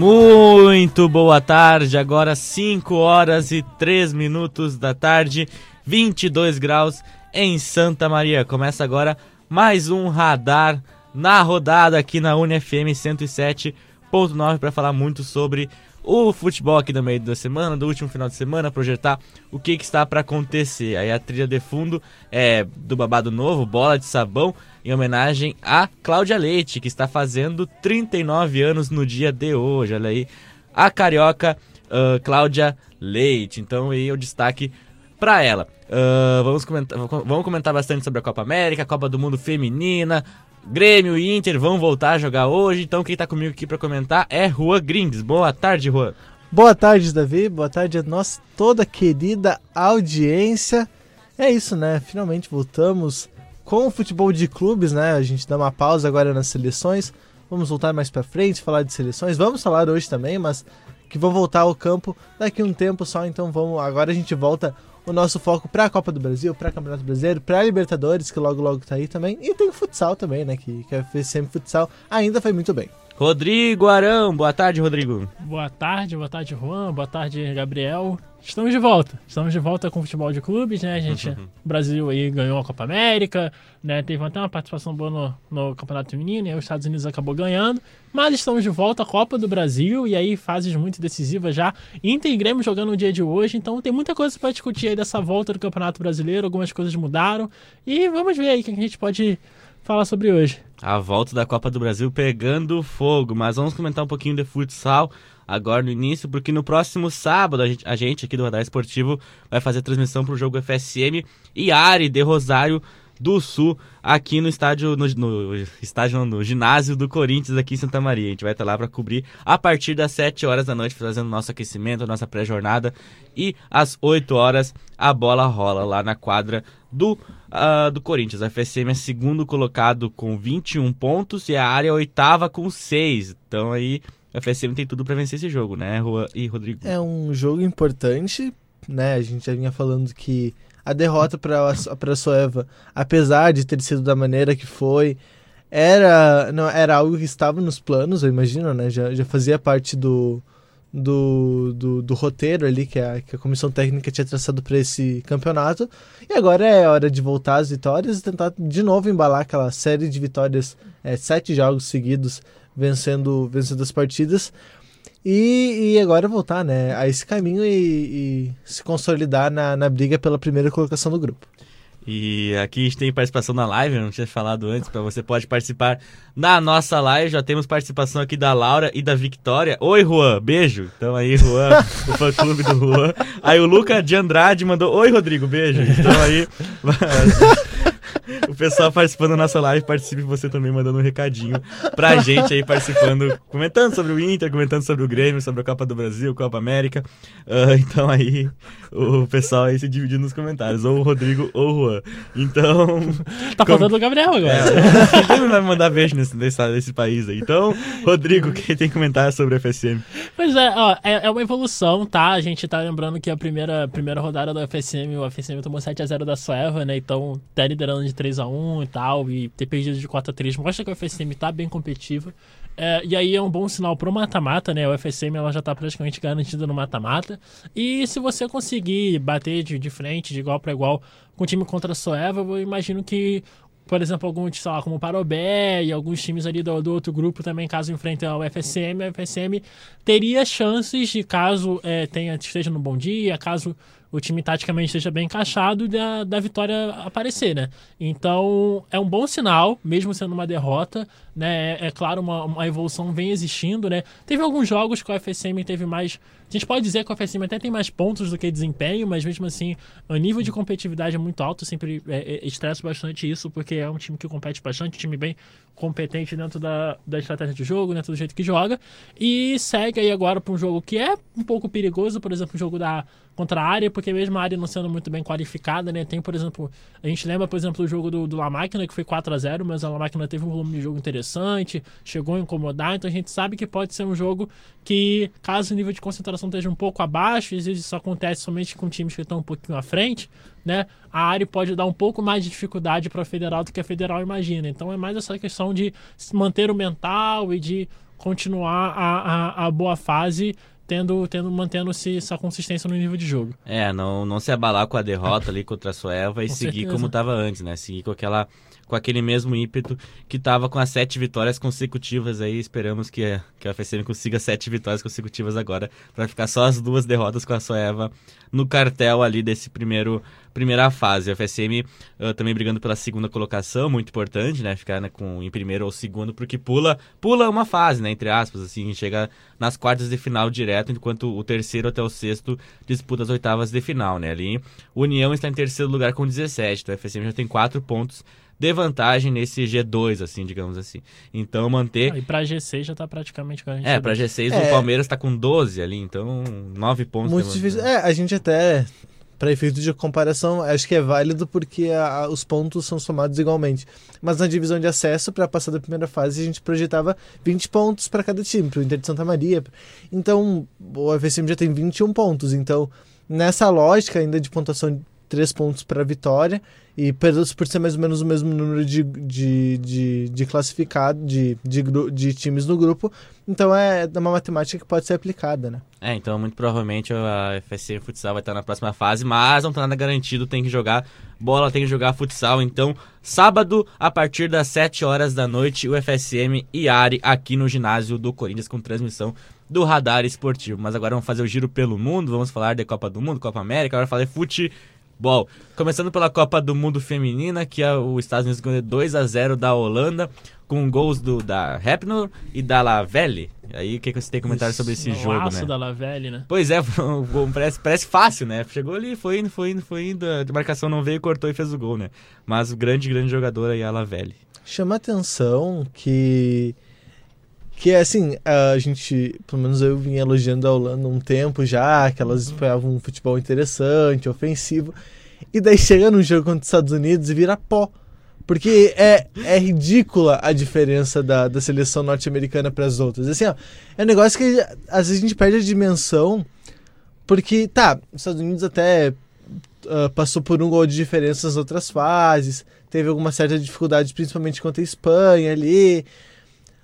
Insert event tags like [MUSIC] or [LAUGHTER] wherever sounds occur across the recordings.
Muito boa tarde, agora 5 horas e 3 minutos da tarde, 22 graus em Santa Maria. Começa agora mais um radar na rodada aqui na UniFM 107.9 para falar muito sobre o futebol aqui no meio da semana, do último final de semana, projetar o que, que está para acontecer. Aí a trilha de fundo é do babado novo, Bola de Sabão, em homenagem a Cláudia Leite, que está fazendo 39 anos no dia de hoje. Olha aí, a carioca uh, Cláudia Leite. Então aí o destaque para ela. Uh, vamos, comentar, vamos comentar bastante sobre a Copa América, a Copa do Mundo Feminina, Grêmio e Inter vão voltar a jogar hoje, então quem está comigo aqui para comentar é Juan Grings. Boa tarde, Juan. Boa tarde, Davi. Boa tarde a nossa toda querida audiência. É isso, né? Finalmente voltamos com o futebol de clubes, né? A gente dá uma pausa agora nas seleções. Vamos voltar mais para frente, falar de seleções. Vamos falar hoje também, mas que vão voltar ao campo daqui um tempo só. Então vamos. Agora a gente volta o nosso foco para a Copa do Brasil, para Campeonato Brasileiro, para Libertadores, que logo logo tá aí também. E tem futsal também, né? Que, que a FCM Futsal ainda foi muito bem. Rodrigo Arão, boa tarde, Rodrigo. Boa tarde, boa tarde, Juan, boa tarde, Gabriel. Estamos de volta. Estamos de volta com o futebol de clubes, né? A gente, o Brasil aí ganhou a Copa América, né? Teve até uma participação boa no, no Campeonato Feminino e os Estados Unidos acabou ganhando. Mas estamos de volta à Copa do Brasil e aí fases muito decisivas já. Inter e Grêmio jogando no dia de hoje, então tem muita coisa para discutir aí dessa volta do Campeonato Brasileiro. Algumas coisas mudaram e vamos ver aí o que a gente pode falar sobre hoje. A volta da Copa do Brasil pegando fogo, mas vamos comentar um pouquinho de futsal agora no início, porque no próximo sábado a gente, a gente aqui do Radar Esportivo vai fazer transmissão para o jogo FSM e Ari de Rosário do Sul, aqui no estádio, no, no, estádio, no ginásio do Corinthians, aqui em Santa Maria. A gente vai estar lá para cobrir a partir das 7 horas da noite, fazendo nosso aquecimento, nossa pré-jornada. E às 8 horas a bola rola lá na quadra do, uh, do Corinthians. A FSM é segundo colocado com 21 pontos e a área é oitava com 6. Então aí a FSM tem tudo para vencer esse jogo, né, Rua e Rodrigo? É um jogo importante, né? A gente já vinha falando que a derrota para a Soeva, apesar de ter sido da maneira que foi, era, não, era algo que estava nos planos, eu imagino, né? Já, já fazia parte do, do, do, do, roteiro ali que a, que a comissão técnica tinha traçado para esse campeonato. E agora é hora de voltar às vitórias e tentar de novo embalar aquela série de vitórias, é, sete jogos seguidos vencendo, vencendo as partidas. E, e agora voltar né, a esse caminho e, e se consolidar na, na briga pela primeira colocação do grupo. E aqui a gente tem participação na live, eu não tinha falado antes, para você pode participar na nossa live. Já temos participação aqui da Laura e da Victoria. Oi, Juan, beijo. Então aí, Juan, o fã clube do Juan. Aí o Luca de Andrade mandou: Oi, Rodrigo, beijo. Então aí. [LAUGHS] o pessoal participando da nossa live, participe você também mandando um recadinho pra gente aí participando, comentando sobre o Inter, comentando sobre o Grêmio, sobre a Copa do Brasil, Copa América. Uh, então aí o pessoal aí se dividindo nos comentários, ou o Rodrigo ou o Juan. Então. Tá como... faltando o Gabriel agora. É, não vai mandar beijo nesse, nesse, nesse, país aí. Então, Rodrigo, quem tem comentário sobre o FSM? Pois é, ó, é, é, uma evolução, tá? A gente tá lembrando que a primeira, primeira rodada do FSM, o FSM tomou 7x0 da Sueva, né? Então tá liderando de 3x1 e tal, e ter perdido de 4x3 mostra que o FSM tá bem competitivo. É, e aí é um bom sinal pro mata-mata, né? O FSM ela já tá praticamente garantida no mata-mata. E se você conseguir bater de, de frente, de igual para igual, com o time contra a Soeva, eu imagino que por exemplo, alguns, sei lá, como o Parobé e alguns times ali do, do outro grupo também, caso enfrentem o FSM, o FSM teria chances de, caso é, tenha, esteja no bom dia, caso o time taticamente esteja bem encaixado da, da vitória aparecer, né? Então é um bom sinal, mesmo sendo uma derrota, né? É, é claro, uma, uma evolução vem existindo, né? Teve alguns jogos que o FSM teve mais. A gente pode dizer que o FSM até tem mais pontos do que desempenho, mas mesmo assim, o nível de competitividade é muito alto. Sempre é, é, estresso bastante isso, porque é um time que compete bastante, um time bem competente dentro da, da estratégia de jogo, dentro do jeito que joga. E segue aí agora para um jogo que é um pouco perigoso, por exemplo, o jogo da contra a área, porque mesmo a área não sendo muito bem qualificada, né? Tem, por exemplo, a gente lembra, por exemplo, o jogo do, do La Máquina, que foi 4 a 0 mas a La Máquina teve um volume de jogo interessante, chegou a incomodar, então a gente sabe que pode ser um jogo que, caso o nível de concentração esteja um pouco abaixo, às vezes isso acontece somente com times que estão um pouquinho à frente, né? A área pode dar um pouco mais de dificuldade para a Federal do que a Federal imagina. Então é mais essa questão de manter o mental e de continuar a, a, a boa fase tendo, tendo mantendo-se essa consistência no nível de jogo. É, não, não se abalar com a derrota ali contra a Sueva e Com seguir certeza. como estava antes, né? Seguir com aquela com aquele mesmo ímpeto que estava com as sete vitórias consecutivas aí. Esperamos que, que a FSM consiga sete vitórias consecutivas agora para ficar só as duas derrotas com a Sueva no cartel ali desse primeiro primeira fase. A FSM ah, também brigando pela segunda colocação, muito importante, né? Ficar né, com, em primeiro ou segundo, porque pula pula uma fase, né? Entre aspas, assim, chega nas quartas de final direto, enquanto o terceiro até o sexto disputa as oitavas de final, né? Ali, União está em terceiro lugar com 17, então a FSM já tem quatro pontos de vantagem nesse G2, assim, digamos assim. Então manter. Ah, e pra G6 já tá praticamente garantido. É, pra G6 É. o Palmeiras tá com 12 ali, então 9 pontos. Muito difícil. vantagem. É, a gente até, para efeito de comparação, acho que é válido porque a- a- os pontos são somados igualmente. Mas na divisão de acesso, para passar da primeira fase, a gente projetava 20 pontos para cada time, para o Inter de Santa Maria. Então, o FSM já tem 21 pontos. Então, nessa lógica ainda de pontuação de 3 pontos para vitória, e por, por ser mais ou menos o mesmo número de, de, de, de classificado, de, de, de times no grupo, então é uma matemática que pode ser aplicada, né? É, então muito provavelmente a FSC Futsal vai estar na próxima fase, mas não tá nada garantido, tem que jogar bola, tem que jogar futsal. Então, sábado, a partir das 7 horas da noite, o FSM e Ari aqui no ginásio do Corinthians com transmissão do Radar Esportivo. Mas agora vamos fazer o giro pelo mundo, vamos falar de Copa do Mundo, Copa América, agora falar de futebol. Começando pela Copa do Mundo Feminina, que é o Estados Unidos ganhou 2 a 0 da Holanda, com gols do, da Hepnor e da Lavelle. Aí, o que, que você tem comentário sobre esse jogo, né? da Lavelle, né? Pois é, [LAUGHS] parece, parece fácil, né? Chegou ali, foi indo, foi indo, foi indo. A demarcação não veio, cortou e fez o gol, né? Mas o grande, grande jogador aí é a Lavelle. chama atenção que que é assim, a gente, pelo menos eu vinha elogiando a Holanda um tempo já, que elas esperavam um futebol interessante, ofensivo, e daí chega num jogo contra os Estados Unidos e vira pó. Porque é, é ridícula a diferença da, da seleção norte-americana para as outras. Assim, ó, é um negócio que às vezes a gente perde a dimensão, porque, tá, os Estados Unidos até ah, passou por um gol de diferença nas outras fases, teve alguma certa dificuldade, principalmente contra a Espanha ali.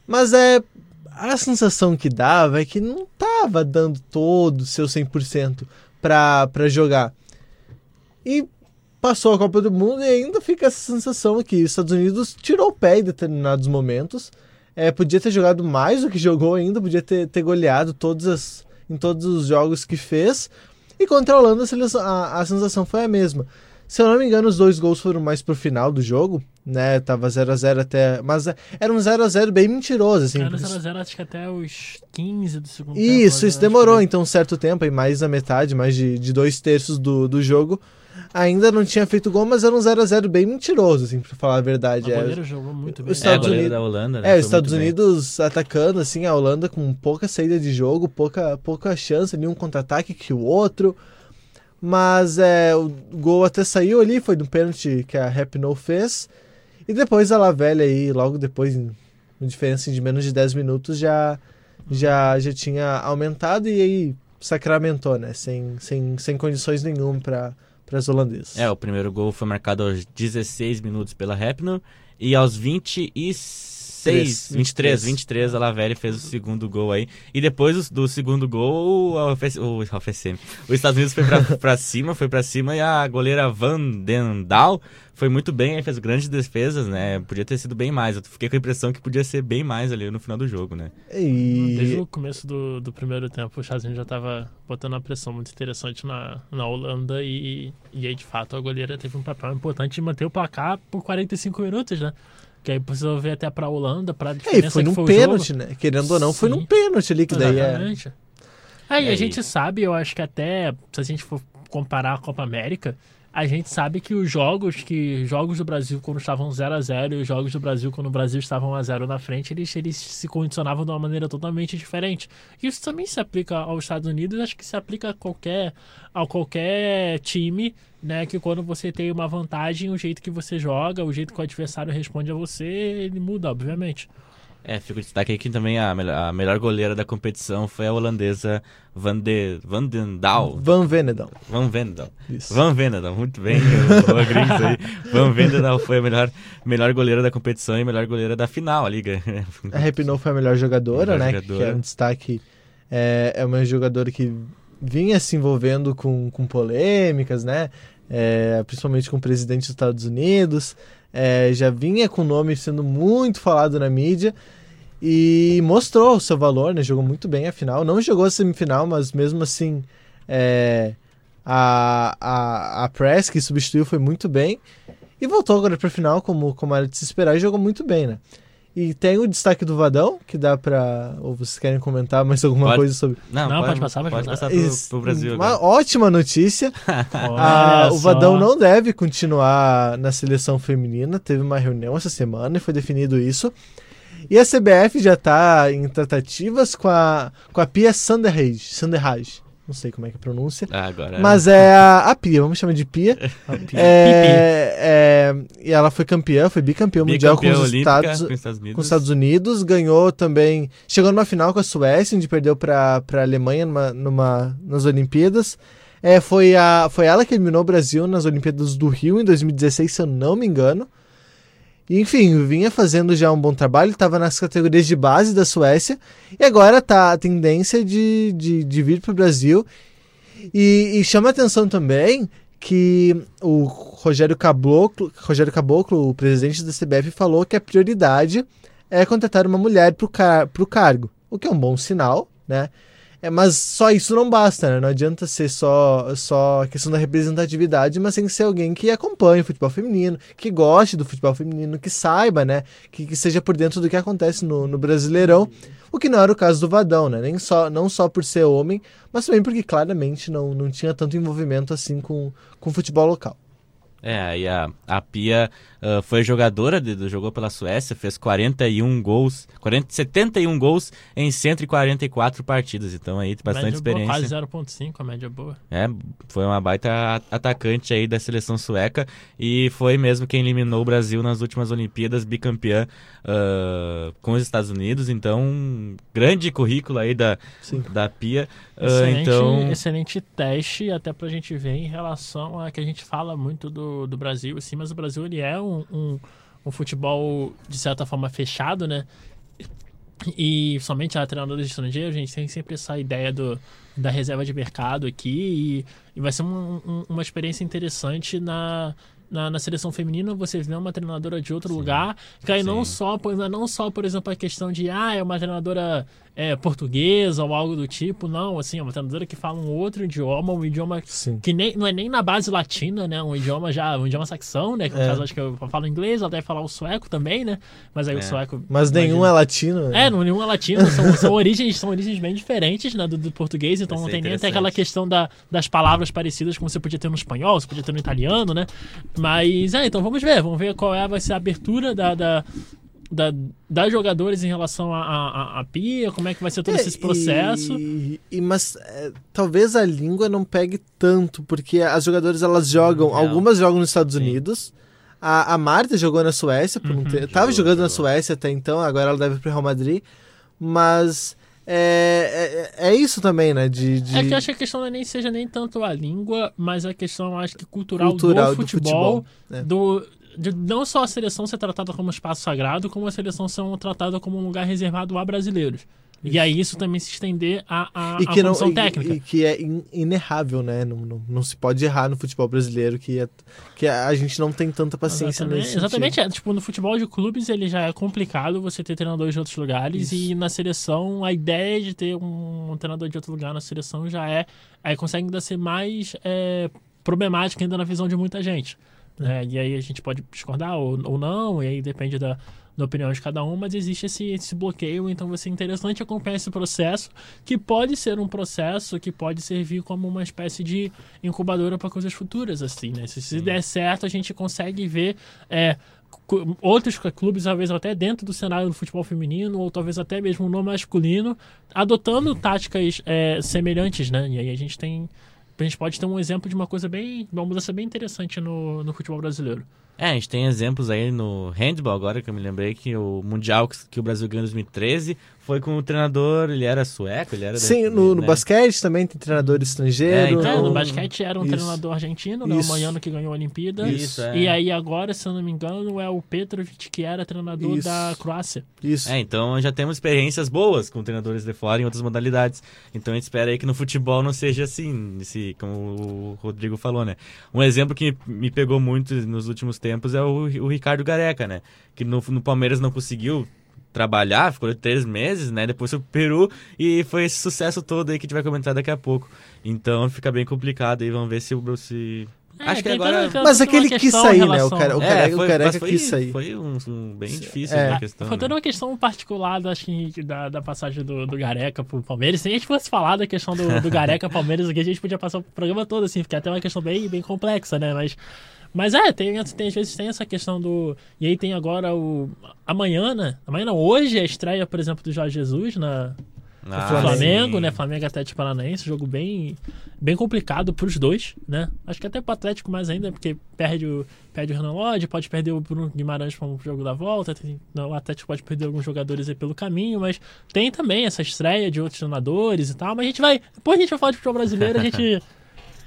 Mas é. A sensação que dava é que não tava dando todo o seu 100% pra, pra jogar. E passou a Copa do Mundo e ainda fica essa sensação que os Estados Unidos tirou o pé em determinados momentos. É, podia ter jogado mais do que jogou ainda, podia ter, ter goleado todas as, em todos os jogos que fez. E contra a Holanda a- a sensação foi a mesma. Se eu não me engano, os dois gols foram mais pro final do jogo, né? Tava 0 a 0 até. Mas é, era um 0 a 0 bem mentiroso, assim. Era no porque- 0x0 acho que até os 15 do segundo tempo. Isso, ou isso menos, demorou aí. então um certo tempo, aí mais da metade, mais de, de dois terços do, do jogo. Ainda não tinha feito gol, mas era um 0 a 0 bem mentiroso, assim, pra falar a verdade. A É, jogou muito bem. Os Estados é, Unidos- da Holanda, né? É, os Estados muito bem. Unidos atacando, assim, a Holanda com pouca saída de jogo, pouca, pouca chance, nenhum contra-ataque que o outro. Mas é, o gol até saiu ali, foi no pênalti que a Rapinoe fez. E depois a Lavelle aí, logo depois, em diferença de menos de 10 minutos, já, já, já tinha aumentado e aí sacramentou, né? Sem, sem, sem condições nenhuma para as holandesas. É, o primeiro gol foi marcado aos 16 minutos pela Rapnor e aos 26, 23, 23 a Lavelle fez o segundo gol aí. E depois do, do segundo gol, o, FS o, FSM, os Estados Unidos foi pra, [LAUGHS] pra cima, foi pra cima e a goleira Van Den Dahl foi muito bem, fez grandes defesas, né? Podia ter sido bem mais. Eu fiquei com a impressão que podia ser bem mais ali no final do jogo, né? Desde E, o começo do, do primeiro tempo, o Unidos já estava botando uma pressão muito interessante na, na Holanda e, e aí, de fato, a goleira teve um papel importante de manter o placar por 45 minutos, né? Que aí precisou ver até pra Holanda, pra é, diferença e foi que num foi o pênalti, jogo. né? Querendo ou não, foi Sim. num pênalti ali, que daí é. Aí É, a gente sabe, eu acho que até se a gente for comparar a Copa América, a gente sabe que os jogos que jogos do Brasil quando estavam 0 a 0 e os jogos do Brasil quando o Brasil estava 1 a 0 na frente, eles, eles se condicionavam de uma maneira totalmente diferente. Isso também se aplica aos Estados Unidos, acho que se aplica a qualquer a qualquer time, né, que quando você tem uma vantagem, o jeito que você joga, o jeito que o adversário responde a você, ele muda, obviamente. É, fica o destaque aqui também a melhor, a melhor goleira da competição foi a holandesa Van, de, Van den Daal. Van Venedal. Van Vendal. Isso. Van Vendal, muito bem, aí. [LAUGHS] Van Vendal foi a melhor, melhor goleira da competição e melhor goleira da final ali. A Repinot foi a melhor jogadora, Melhor né? jogadora. Que é um destaque. É, é uma jogadora que vinha se envolvendo com, com polêmicas, né? É, principalmente com o presidente dos Estados Unidos. É, já vinha com o nome sendo muito falado na mídia e mostrou o seu valor, né? Jogou muito bem a final. Não jogou a semifinal, mas mesmo assim é, a, a, a Press que substituiu foi muito bem. E voltou agora para a final, como, como era de se esperar, e jogou muito bem, né? E tem o destaque do Vadão, que dá pra. Ou vocês querem comentar mais alguma Pode. coisa sobre. Não, Não, pode passar, pode pode passar. passar pro, Isso, pro Brasil Uma agora. ótima notícia. [LAUGHS] Ah, o. Vadão não deve continuar na seleção feminina. Teve uma reunião essa semana e foi definido isso. E a CBF já está em tratativas com a, com a Pia Sanderhage. Sanderhage. Não sei como é que pronuncia. Ah, agora. Mas é a, a Pia, vamos chamar de Pia. [LAUGHS] É, é, e ela foi campeã, foi bicampeã mundial com os olímpica Estados, com os Estados Unidos. com os Estados Unidos, ganhou também. Chegou numa final com a Suécia, onde perdeu para a Alemanha numa, numa- nas Olimpíadas. É, foi, a, foi ela que eliminou o Brasil nas Olimpíadas do Rio em 2016, se eu não me engano. Enfim, vinha fazendo já um bom trabalho, estava nas categorias de base da Suécia e agora tá a tendência de, de, de vir para o Brasil. E, e chama atenção também que o Rogério Caboclo, Rogério Caboclo, o presidente da CBF, falou que a prioridade é contratar uma mulher para o car cargo, o que é um bom sinal, né? É, mas só isso não basta, né? Não adianta ser só, só a questão da representatividade, mas tem que ser alguém que acompanhe o futebol feminino, que goste do futebol feminino, que saiba, né? Que, que seja por dentro do que acontece no, no Brasileirão. O que não era o caso do Vadão, né? Nem só, não só por ser homem, mas também porque claramente não, não tinha tanto envolvimento assim com, com o futebol local. É, aí a, a Pia ah, foi jogadora, de, jogou pela Suécia, fez 41 gols, 40, 71 gols em 144 partidas, então aí bastante média experiência. Boa, quase 0.5, a média boa. É, foi uma baita atacante aí da seleção sueca e foi mesmo quem eliminou o Brasil nas últimas Olimpíadas, bicampeã ah, com os Estados Unidos, então grande currículo aí da, Sim. da Pia. Excelente, então, excelente teste, até pra gente ver em relação a que a gente fala muito do, do Brasil, assim, mas o Brasil ele é um, um, um futebol, de certa forma, fechado, né? E somente a treinadores estrangeiros, a gente tem sempre essa ideia do, da reserva de mercado aqui e, e vai ser um- um- uma experiência interessante na, na, na seleção feminina você vê uma treinadora de outro lugar, que aí não Sim. só, por- não só, por exemplo, a questão de ah, é uma treinadora é, portuguesa ou algo do tipo, não, assim, é uma treinadora que fala um outro idioma, um idioma Sim. que nem, não é nem na base latina, né? Um idioma já, um idioma saxão, né? Que no É. caso acho que eu falo inglês, ela deve falar o sueco também, né? Mas aí É. o sueco. Mas nenhum é imagina- latino. né? é, não, nenhum é latino, são, [LAUGHS] são, origens, são origens bem diferentes né, do, do português, então não tem nem até aquela questão da, das palavras parecidas como você podia ter no espanhol, você podia ter no italiano, né? Mas, é, então vamos ver, vamos ver qual é, vai ser a abertura da, da, da, das jogadores em relação à a, a, a Pia, como é que vai ser todo É, esse processo. E, e- mas é, talvez a língua não pegue tanto, porque as jogadoras elas jogam, Não. algumas jogam nos Estados Sim. Unidos. A, a Marta jogou na Suécia, por um Uhum. tempo. Tava Jogou, jogando na jogou. Suécia até então, agora ela deve ir pro Real Madrid. Mas é, é, é isso também, né? De, de- É que eu acho que a questão não é nem seja nem tanto a língua, mas a questão, acho que cultural, cultural do futebol, né? do, de não só a seleção ser tratada como um espaço sagrado, como a seleção ser tratada como um lugar reservado a brasileiros. E aí isso também se estender à, à, E à que, não, e- técnica. e que é in- inerrável, né? Não, não, não se pode errar no futebol brasileiro, que, é, que a gente não tem tanta paciência Exatamente, nesse exatamente é. Tipo, no futebol de clubes ele já é complicado você ter treinadores de outros lugares Isso. e na seleção a ideia de ter um, um treinador de outro lugar na seleção já é aí consegue ainda ser mais é, problemática ainda na visão de muita gente. Né? E aí a gente pode discordar ou, ou não, e aí depende da, da opinião de cada um, mas existe esse, esse bloqueio, então vai ser interessante acompanhar esse processo, que pode ser um processo que pode servir como uma espécie de incubadora para coisas futuras, assim, né? Se, se der certo, a gente consegue ver é, outros clubes, talvez até dentro do cenário do futebol feminino, ou talvez até mesmo no masculino, adotando táticas é, semelhantes, né? E aí a gente tem. A gente pode ter um exemplo de uma coisa bem. uma mudança bem interessante no, no futebol brasileiro. É, a gente tem exemplos aí no handball agora, que eu me lembrei que o Mundial que, que o Brasil ganhou em 2013 foi com o treinador, ele era sueco, ele era... Sim, da- no, no né? basquete também tem treinador estrangeiro. É, então, É, no basquete era um isso. treinador argentino, né? O. Manhano que ganhou a Olimpíada. Isso, é. E aí agora, se eu não me engano, é o Petrovic que era treinador Isso. da Croácia. Isso. É, então já temos experiências boas com treinadores de fora em outras modalidades. Então a gente espera aí que no futebol não seja assim, esse, como o Rodrigo falou, né? Um exemplo que me pegou muito nos últimos tempos é o, o Ricardo Gareca, né? Que no, no Palmeiras não conseguiu trabalhar, ficou três meses, né? Depois foi pro Peru e foi esse sucesso todo aí que a gente vai comentar daqui a pouco. Então fica bem complicado aí, vamos ver se o... Se... É, Acho que agora... Mas aquele quis sair, né? O cara- o É, Careca- foi, Careca mas foi, quis sair. foi um, um bem difícil É. a questão. Foi né? uma questão particular, acho que, da, da passagem do, do Gareca pro Palmeiras. Se a gente fosse falar da questão do, do Gareca Palmeiras aqui, a gente podia passar o programa todo, assim, porque é até uma questão bem, bem complexa, né? Mas, mas é, tem, tem, às vezes tem essa questão do. E aí tem agora o. Amanhã, né? Amanhã não, hoje é a estreia, por exemplo, do Jorge Jesus na, Ah, Flamengo, Flamengo, né? Flamengo Atlético Paranaense, jogo bem, bem complicado pros dois, né? Acho que até pro Atlético mais ainda, porque perde o, perde o Renan Lodge, pode perder o Bruno Guimarães para o jogo da volta, tem- o Atlético pode perder alguns jogadores aí pelo caminho, mas tem também essa estreia de outros treinadores e tal, mas a gente vai, depois a gente vai falar de futebol brasileiro, a gente, [LAUGHS]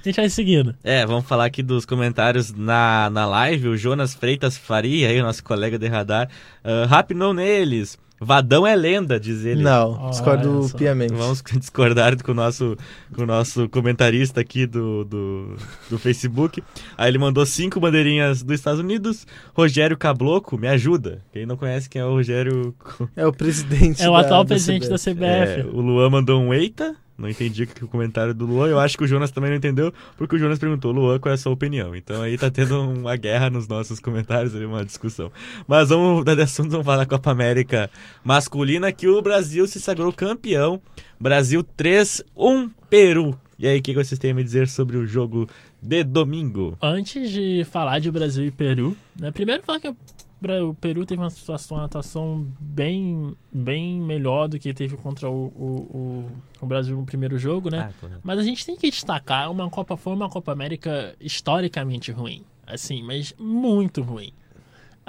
a gente vai seguindo. É, vamos falar aqui dos comentários na, na live. O Jonas Freitas Faria, aí, o nosso colega de radar, uh, rapinou neles. Vadão é lenda, diz ele. Não, discordo piamente. Vamos [LAUGHS] discordar com o nosso, com o nosso comentarista aqui do, do, do Facebook. Aí ele mandou cinco bandeirinhas dos Estados Unidos. Rogério Cabloco, me ajuda. Quem não conhece quem é o Rogério. É o presidente É o da- atual da presidente da CBF. É, CBF. o Luan mandou um eita. Não entendi o comentário do Luan. Eu acho que o Jonas também não entendeu, porque o Jonas perguntou, Luan, qual é a sua opinião? Então aí tá tendo uma guerra nos nossos comentários, uma discussão. Mas vamos mudar de assunto, vamos falar da Copa América masculina, que o Brasil se sagrou campeão. Brasil 3, 1 Peru. E aí, o que vocês têm a me dizer sobre o jogo de domingo? Antes de falar de Brasil e Peru, né, primeiro falar que Bra- o Peru teve uma situação, uma atuação bem, bem melhor do que teve contra o, o, o, o Brasil no primeiro jogo, né? Ah, correto. Mas a gente tem que destacar, uma Copa foi uma Copa América historicamente ruim, assim, mas muito ruim.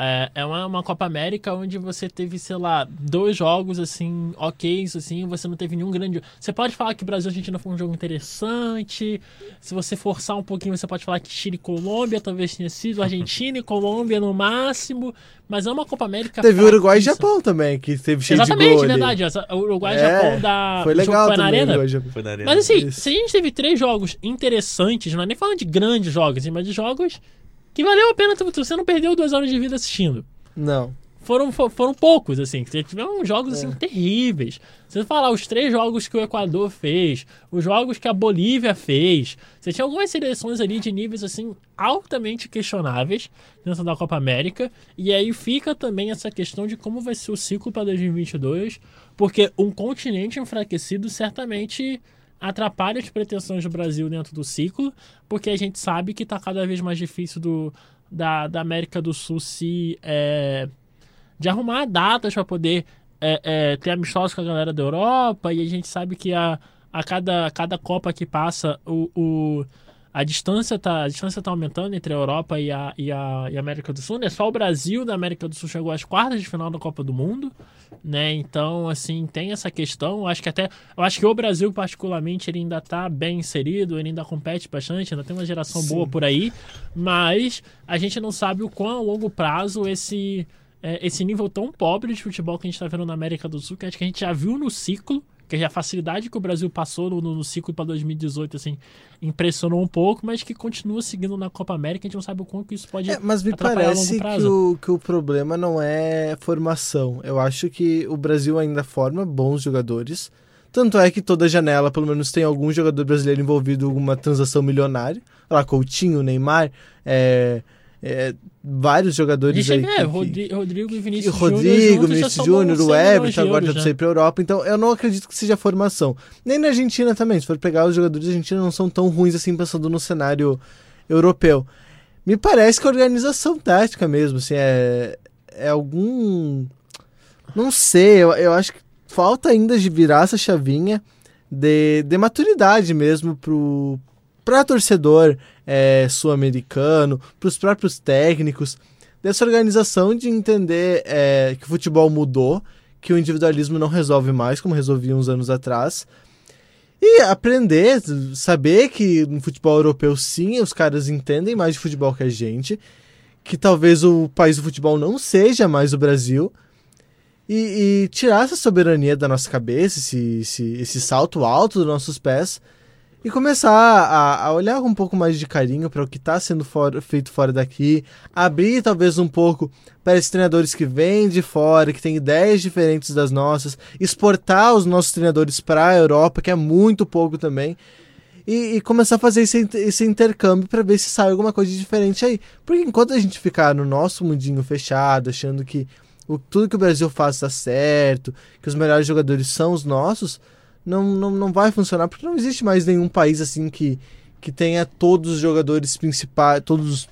É, é uma, uma Copa América onde você teve, sei lá, dois jogos assim, ok, assim, você não teve nenhum grande. Você pode falar que Brasil e Argentina foi um jogo interessante. Se você forçar um pouquinho, você pode falar que Chile e Colômbia talvez tenha sido, Argentina e Colômbia no máximo. Mas é uma Copa América. Teve Uruguai e. Japão também, que teve cheio de Exatamente, gol ali. verdade. Uruguai e É, Japão da. Foi legal foi na também. arena. Uruguai e Japão. Foi na arena. Mas assim, Isso. se a gente teve três jogos interessantes, não é nem falando de grandes jogos, assim, mas de jogos que valeu a pena, você não perdeu duas horas de vida assistindo. Não. Foram, fo- foram poucos, assim, tiveram jogos É. assim, terríveis. Se você falar os três jogos que o Equador fez, os jogos que a Bolívia fez, você tinha algumas seleções ali de níveis assim altamente questionáveis dentro da Copa América. E aí fica também essa questão de como vai ser o ciclo para 2022, porque um continente enfraquecido certamente atrapalha as pretensões do Brasil dentro do ciclo, porque a gente sabe que está cada vez mais difícil do, da, da América do Sul se é, de arrumar datas para poder é, é, ter amistosos com a galera da Europa e a gente sabe que a, a, cada, a cada Copa que passa o, o- a distância tá a distância tá aumentando entre a Europa e a, e a, e a América do Sul né? Só o Brasil da América do Sul chegou às quartas de final da Copa do Mundo né? Então assim tem essa questão. Eu acho que até eu acho que o Brasil particularmente ele ainda tá bem inserido ele ainda compete bastante ainda tem uma geração Sim. boa por aí. Mas a gente não sabe o quão a longo prazo esse é, esse nível tão pobre de futebol que a gente está vendo na América do Sul, que acho que a gente já viu no ciclo, que a facilidade que o Brasil passou no, no ciclo para 2018, assim, impressionou um pouco, mas que continua seguindo na Copa América, a gente não sabe o quanto isso pode É, mas me parece que o, que o problema não é formação. Eu acho que o Brasil ainda forma bons jogadores. Tanto é que toda janela, pelo menos, tem algum jogador brasileiro envolvido em alguma transação milionária. Olha lá, Coutinho, Neymar, é, é, vários A jogadores aí. vê, que- Rodri- Rodrigo e Vinícius Rodrigo, Júnior já Vinícius Júnior, 100 o Everton agora tá né? sair pra Europa. Então eu não acredito que seja formação. Nem na Argentina também. Se for pegar os jogadores da Argentina, não são tão ruins assim pensando no cenário europeu. Me parece que a organização tática mesmo, assim, é, é algum. Não sei, eu, eu acho que falta ainda de virar essa chavinha de, de maturidade mesmo pro, pra torcedor é, sul-americano, pros próprios técnicos. dessa organização de entender é, que o futebol mudou, que o individualismo não resolve mais como resolvia uns anos atrás. E aprender, saber que no futebol europeu sim, os caras entendem mais de futebol que a gente, que talvez o país do futebol não seja mais o Brasil, e, e tirar essa soberania da nossa cabeça, esse, esse, esse salto alto dos nossos pés, e começar a, a olhar com um pouco mais de carinho para o que está sendo for, feito fora daqui, abrir talvez um pouco para esses treinadores que vêm de fora, que têm ideias diferentes das nossas, exportar os nossos treinadores para a Europa, que é muito pouco também. E, e, começar a fazer esse, esse intercâmbio para ver se sai alguma coisa diferente aí. Porque enquanto a gente ficar no nosso mundinho fechado, achando que o, tudo que o Brasil faz está certo, que os melhores jogadores são os nossos, não, não, não vai funcionar, porque não existe mais nenhum país assim que, que tenha todos os jogadores principais, todos,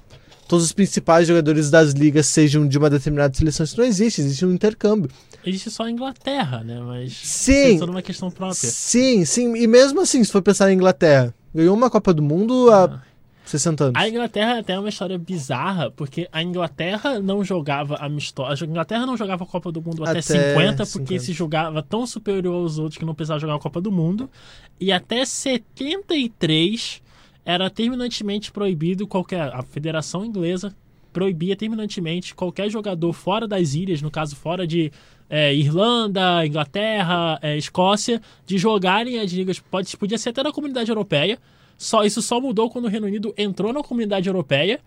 todos os principais jogadores das ligas sejam de uma determinada seleção. Isso não existe, existe um intercâmbio. Existe só a Inglaterra, né? Mas sim, é toda uma questão própria. Sim, sim. E mesmo assim, se for pensar na Inglaterra, ganhou uma Copa do Mundo ah. 60 anos. A Inglaterra até é uma história bizarra, porque a Inglaterra não jogava amistosa. A Inglaterra não jogava a Copa do Mundo até, até 50, porque 50. se jogava tão superior aos outros que não precisava jogar a Copa do Mundo. E até 73 era terminantemente proibido qualquer. A Federação Inglesa proibia terminantemente qualquer jogador fora das ilhas, no caso fora de é, Irlanda, Inglaterra, é, Escócia, de jogarem as ligas. Pode, podia ser até na comunidade europeia só, isso só mudou quando o Reino Unido entrou na comunidade europeia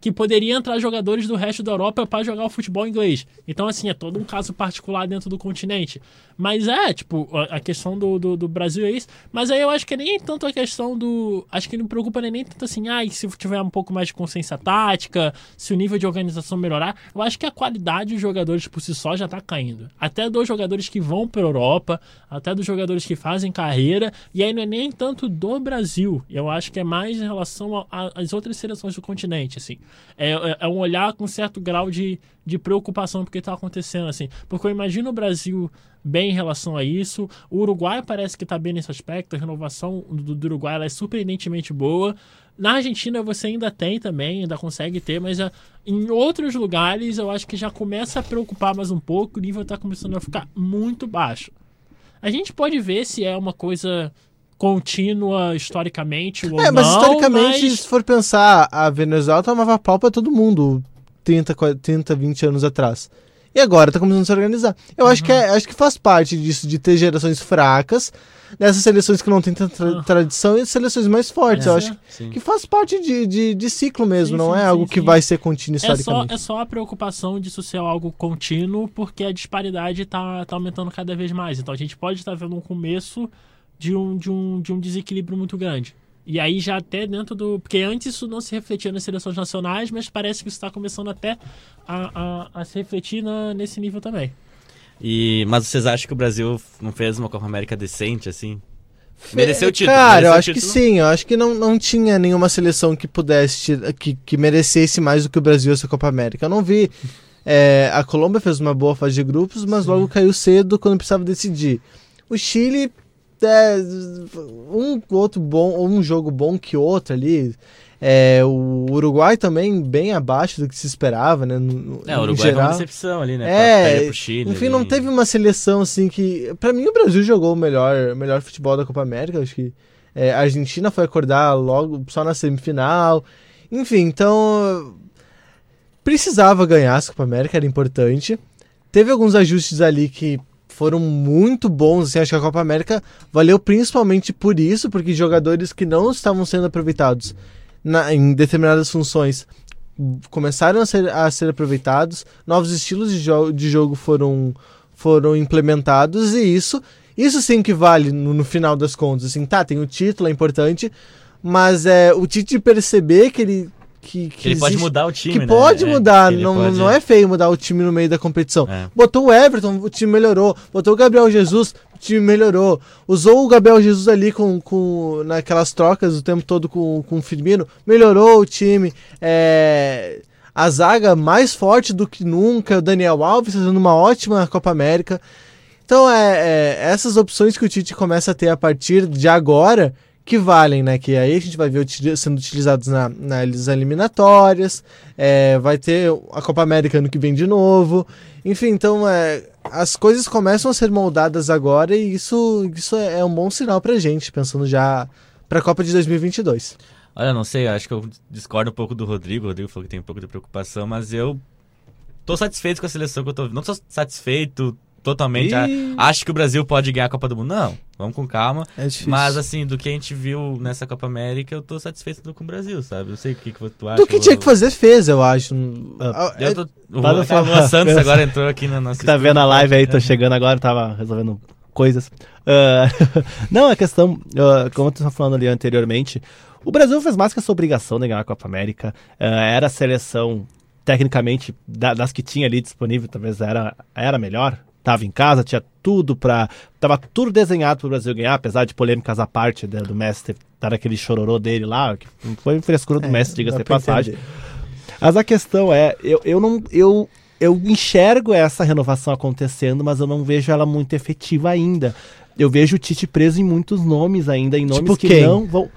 que poderia entrar jogadores do resto da Europa para jogar o futebol inglês. Então, assim, é todo um caso particular dentro do continente. Mas é, tipo, a questão do, do, do, Brasil é isso. Mas aí eu acho que nem tanto a questão do. Acho que não preocupa nem tanto assim, ah, se tiver um pouco mais de consciência tática, se o nível de organização melhorar. Eu acho que a qualidade dos jogadores por si só já tá caindo. Até dos jogadores que vão para Europa, até dos jogadores que fazem carreira. E aí não é nem tanto do Brasil. Eu acho que é mais em relação às outras seleções do continente, assim. É, é, é, um olhar com certo grau de, de preocupação porque está acontecendo assim. Porque eu imagino o Brasil bem em relação a isso. O Uruguai parece que está bem nesse aspecto. A renovação do, do Uruguai é surpreendentemente boa. Na Argentina você ainda tem também, ainda consegue ter, mas já, em outros lugares eu acho que já começa a preocupar mais um pouco. O nível está começando a ficar muito baixo. A gente pode ver se é uma coisa contínua historicamente ou é, mas não, historicamente, mas... se for pensar, a Venezuela tomava pau pra todo mundo 30, 30, 20 anos atrás. E agora tá começando a se organizar. Eu uhum. acho, que é, acho que faz parte disso, de ter gerações fracas, nessas seleções que não têm tanta tra uhum. tradição e seleções mais fortes. É, eu acho sim. que faz parte de, de, de ciclo mesmo, sim, não sim, é algo que vai ser contínuo historicamente. É só, é só a preocupação disso ser algo contínuo, porque a disparidade tá, tá aumentando cada vez mais. Então a gente pode estar tá vendo um começo de um, de um, de um desequilíbrio muito grande. E aí já até dentro do. Porque antes isso não se refletia nas seleções nacionais, mas parece que isso está começando até a, a, a se refletir na, nesse nível também. E, mas vocês acham que o Brasil não fez uma Copa América decente, assim? Mereceu o título? Cara, mereceu eu acho que sim. Eu acho que não, não tinha nenhuma seleção que pudesse, que, que merecesse mais do que o Brasil essa Copa América. Eu não vi. É, a Colômbia fez uma boa fase de grupos, mas sim. logo caiu cedo quando precisava decidir. O Chile é, um outro bom, um jogo bom que outro ali. É, o Uruguai também bem abaixo do que se esperava, né? No, é, o Uruguai geral. é uma decepção ali, né? É, pro Chile, enfim, ali. não teve uma seleção assim que. para mim, o Brasil jogou o melhor, melhor futebol da Copa América. Acho que é, a Argentina foi acordar logo só na semifinal. Enfim, então. Precisava ganhar essa Copa América, era importante. Teve alguns ajustes ali que foram muito bons. Assim, acho que a Copa América valeu principalmente por isso, porque jogadores que não estavam sendo aproveitados na, em determinadas funções começaram a ser, a ser aproveitados, novos estilos de, jo de jogo foram, foram implementados e isso isso sim que vale no, no, final das contas. Assim, tá, tem o título, é importante, mas é o Tite perceber que ele que, que ele existe, pode mudar o time, que né? pode é, mudar, não, pode... não é feio mudar o time no meio da competição. É. Botou o Everton, o time melhorou. Botou o Gabriel Jesus, o time melhorou. Usou o Gabriel Jesus ali com, com naquelas trocas o tempo todo com, com o Firmino, melhorou o time. É, a zaga mais forte do que nunca, o Daniel Alves fazendo uma ótima Copa América. Então é, é essas opções que o Tite começa a ter a partir de agora que valem, né? Que aí a gente vai ver sendo utilizados na, nas eliminatórias, é, vai ter a Copa América ano que vem de novo. Enfim, então é, as coisas começam a ser moldadas agora e isso, isso é, é um bom sinal pra gente, pensando já pra Copa de 2022. Olha, não sei, acho que eu discordo um pouco do Rodrigo. O Rodrigo falou que tem um pouco de preocupação, mas eu tô satisfeito com a seleção que eu tô vendo. Não tô satisfeito totalmente. Ih. Acho que o Brasil pode ganhar a Copa do Mundo. Não, vamos com calma. É difícil. Mas assim, do que a gente viu nessa Copa América, eu tô satisfeito com o Brasil, sabe? Eu sei o que, que tu acha. do que tinha que fazer, fez, eu acho. Ah, É- Eu tô... O Luan falar. Santos agora entrou aqui na nossa. tá vendo a live aí, tô chegando agora, tava resolvendo coisas. Ah, [LAUGHS] não, a questão, ah, como eu estava falando ali anteriormente, o Brasil fez mais que a sua obrigação de ganhar a Copa América. Ah, era a seleção, tecnicamente, da- das que tinha ali disponível, talvez era, era melhor. Tava em casa, tinha tudo pra. Tava tudo desenhado pro Brasil ganhar, apesar de polêmicas à parte né, do Messi dar aquele chororô dele lá, que foi frescura do É, Messi, diga-se de passagem. entender. Mas a questão é, eu, eu não. Eu, eu enxergo essa renovação acontecendo, mas eu não vejo ela muito efetiva ainda. Eu vejo o Tite preso em muitos nomes ainda, em nomes Tipo que quem? não vão.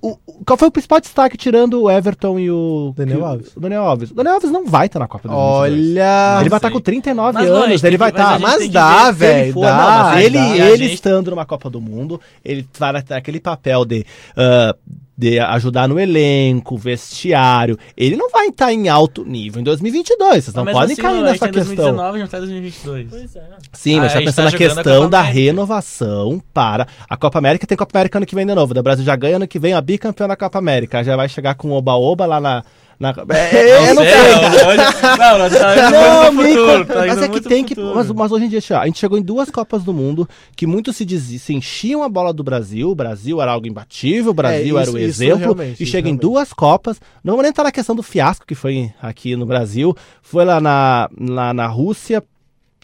O, qual foi o principal destaque tirando o Everton e o. Daniel que Alves. O Daniel Alves. O Daniel Alves não vai estar na Copa do Mundo. Olha. Ele vai estar sei. com 39 Mas, anos, gente ele vai mas estar. gente Mas dá, ele velho, for, dá. não, mas ele, dá. ele gente- estando numa Copa do Mundo, ele vai ter aquele papel de, ah, de ajudar no elenco, vestiário. Ele não vai estar em alto nível em 2022. Vocês não Mas podem assim, cair nessa em questão. 2019, já tá em 2022. Pois é. Sim, Ah, mas a tá gente pensando tá na questão da renovação para a Copa América. Tem Copa América ano que vem de novo. O Brasil já ganha ano que vem a bicampeã da Copa América. Já vai chegar com o Oba-Oba lá na. Na... É, Não não sei, sei. hoje- Não, tá indo Não, Mico, futuro, tá mas indo é que tem que. Mas, mas hoje em dia, a gente chegou em duas Copas do Mundo que muito se dizia, se enchiam a bola do Brasil, o Brasil era algo imbatível, o Brasil É, era o isso- isso exemplo, e isso chega em duas Copas. Não vou nem entrar na questão do fiasco que foi aqui no Brasil, foi lá na, na, na Rússia.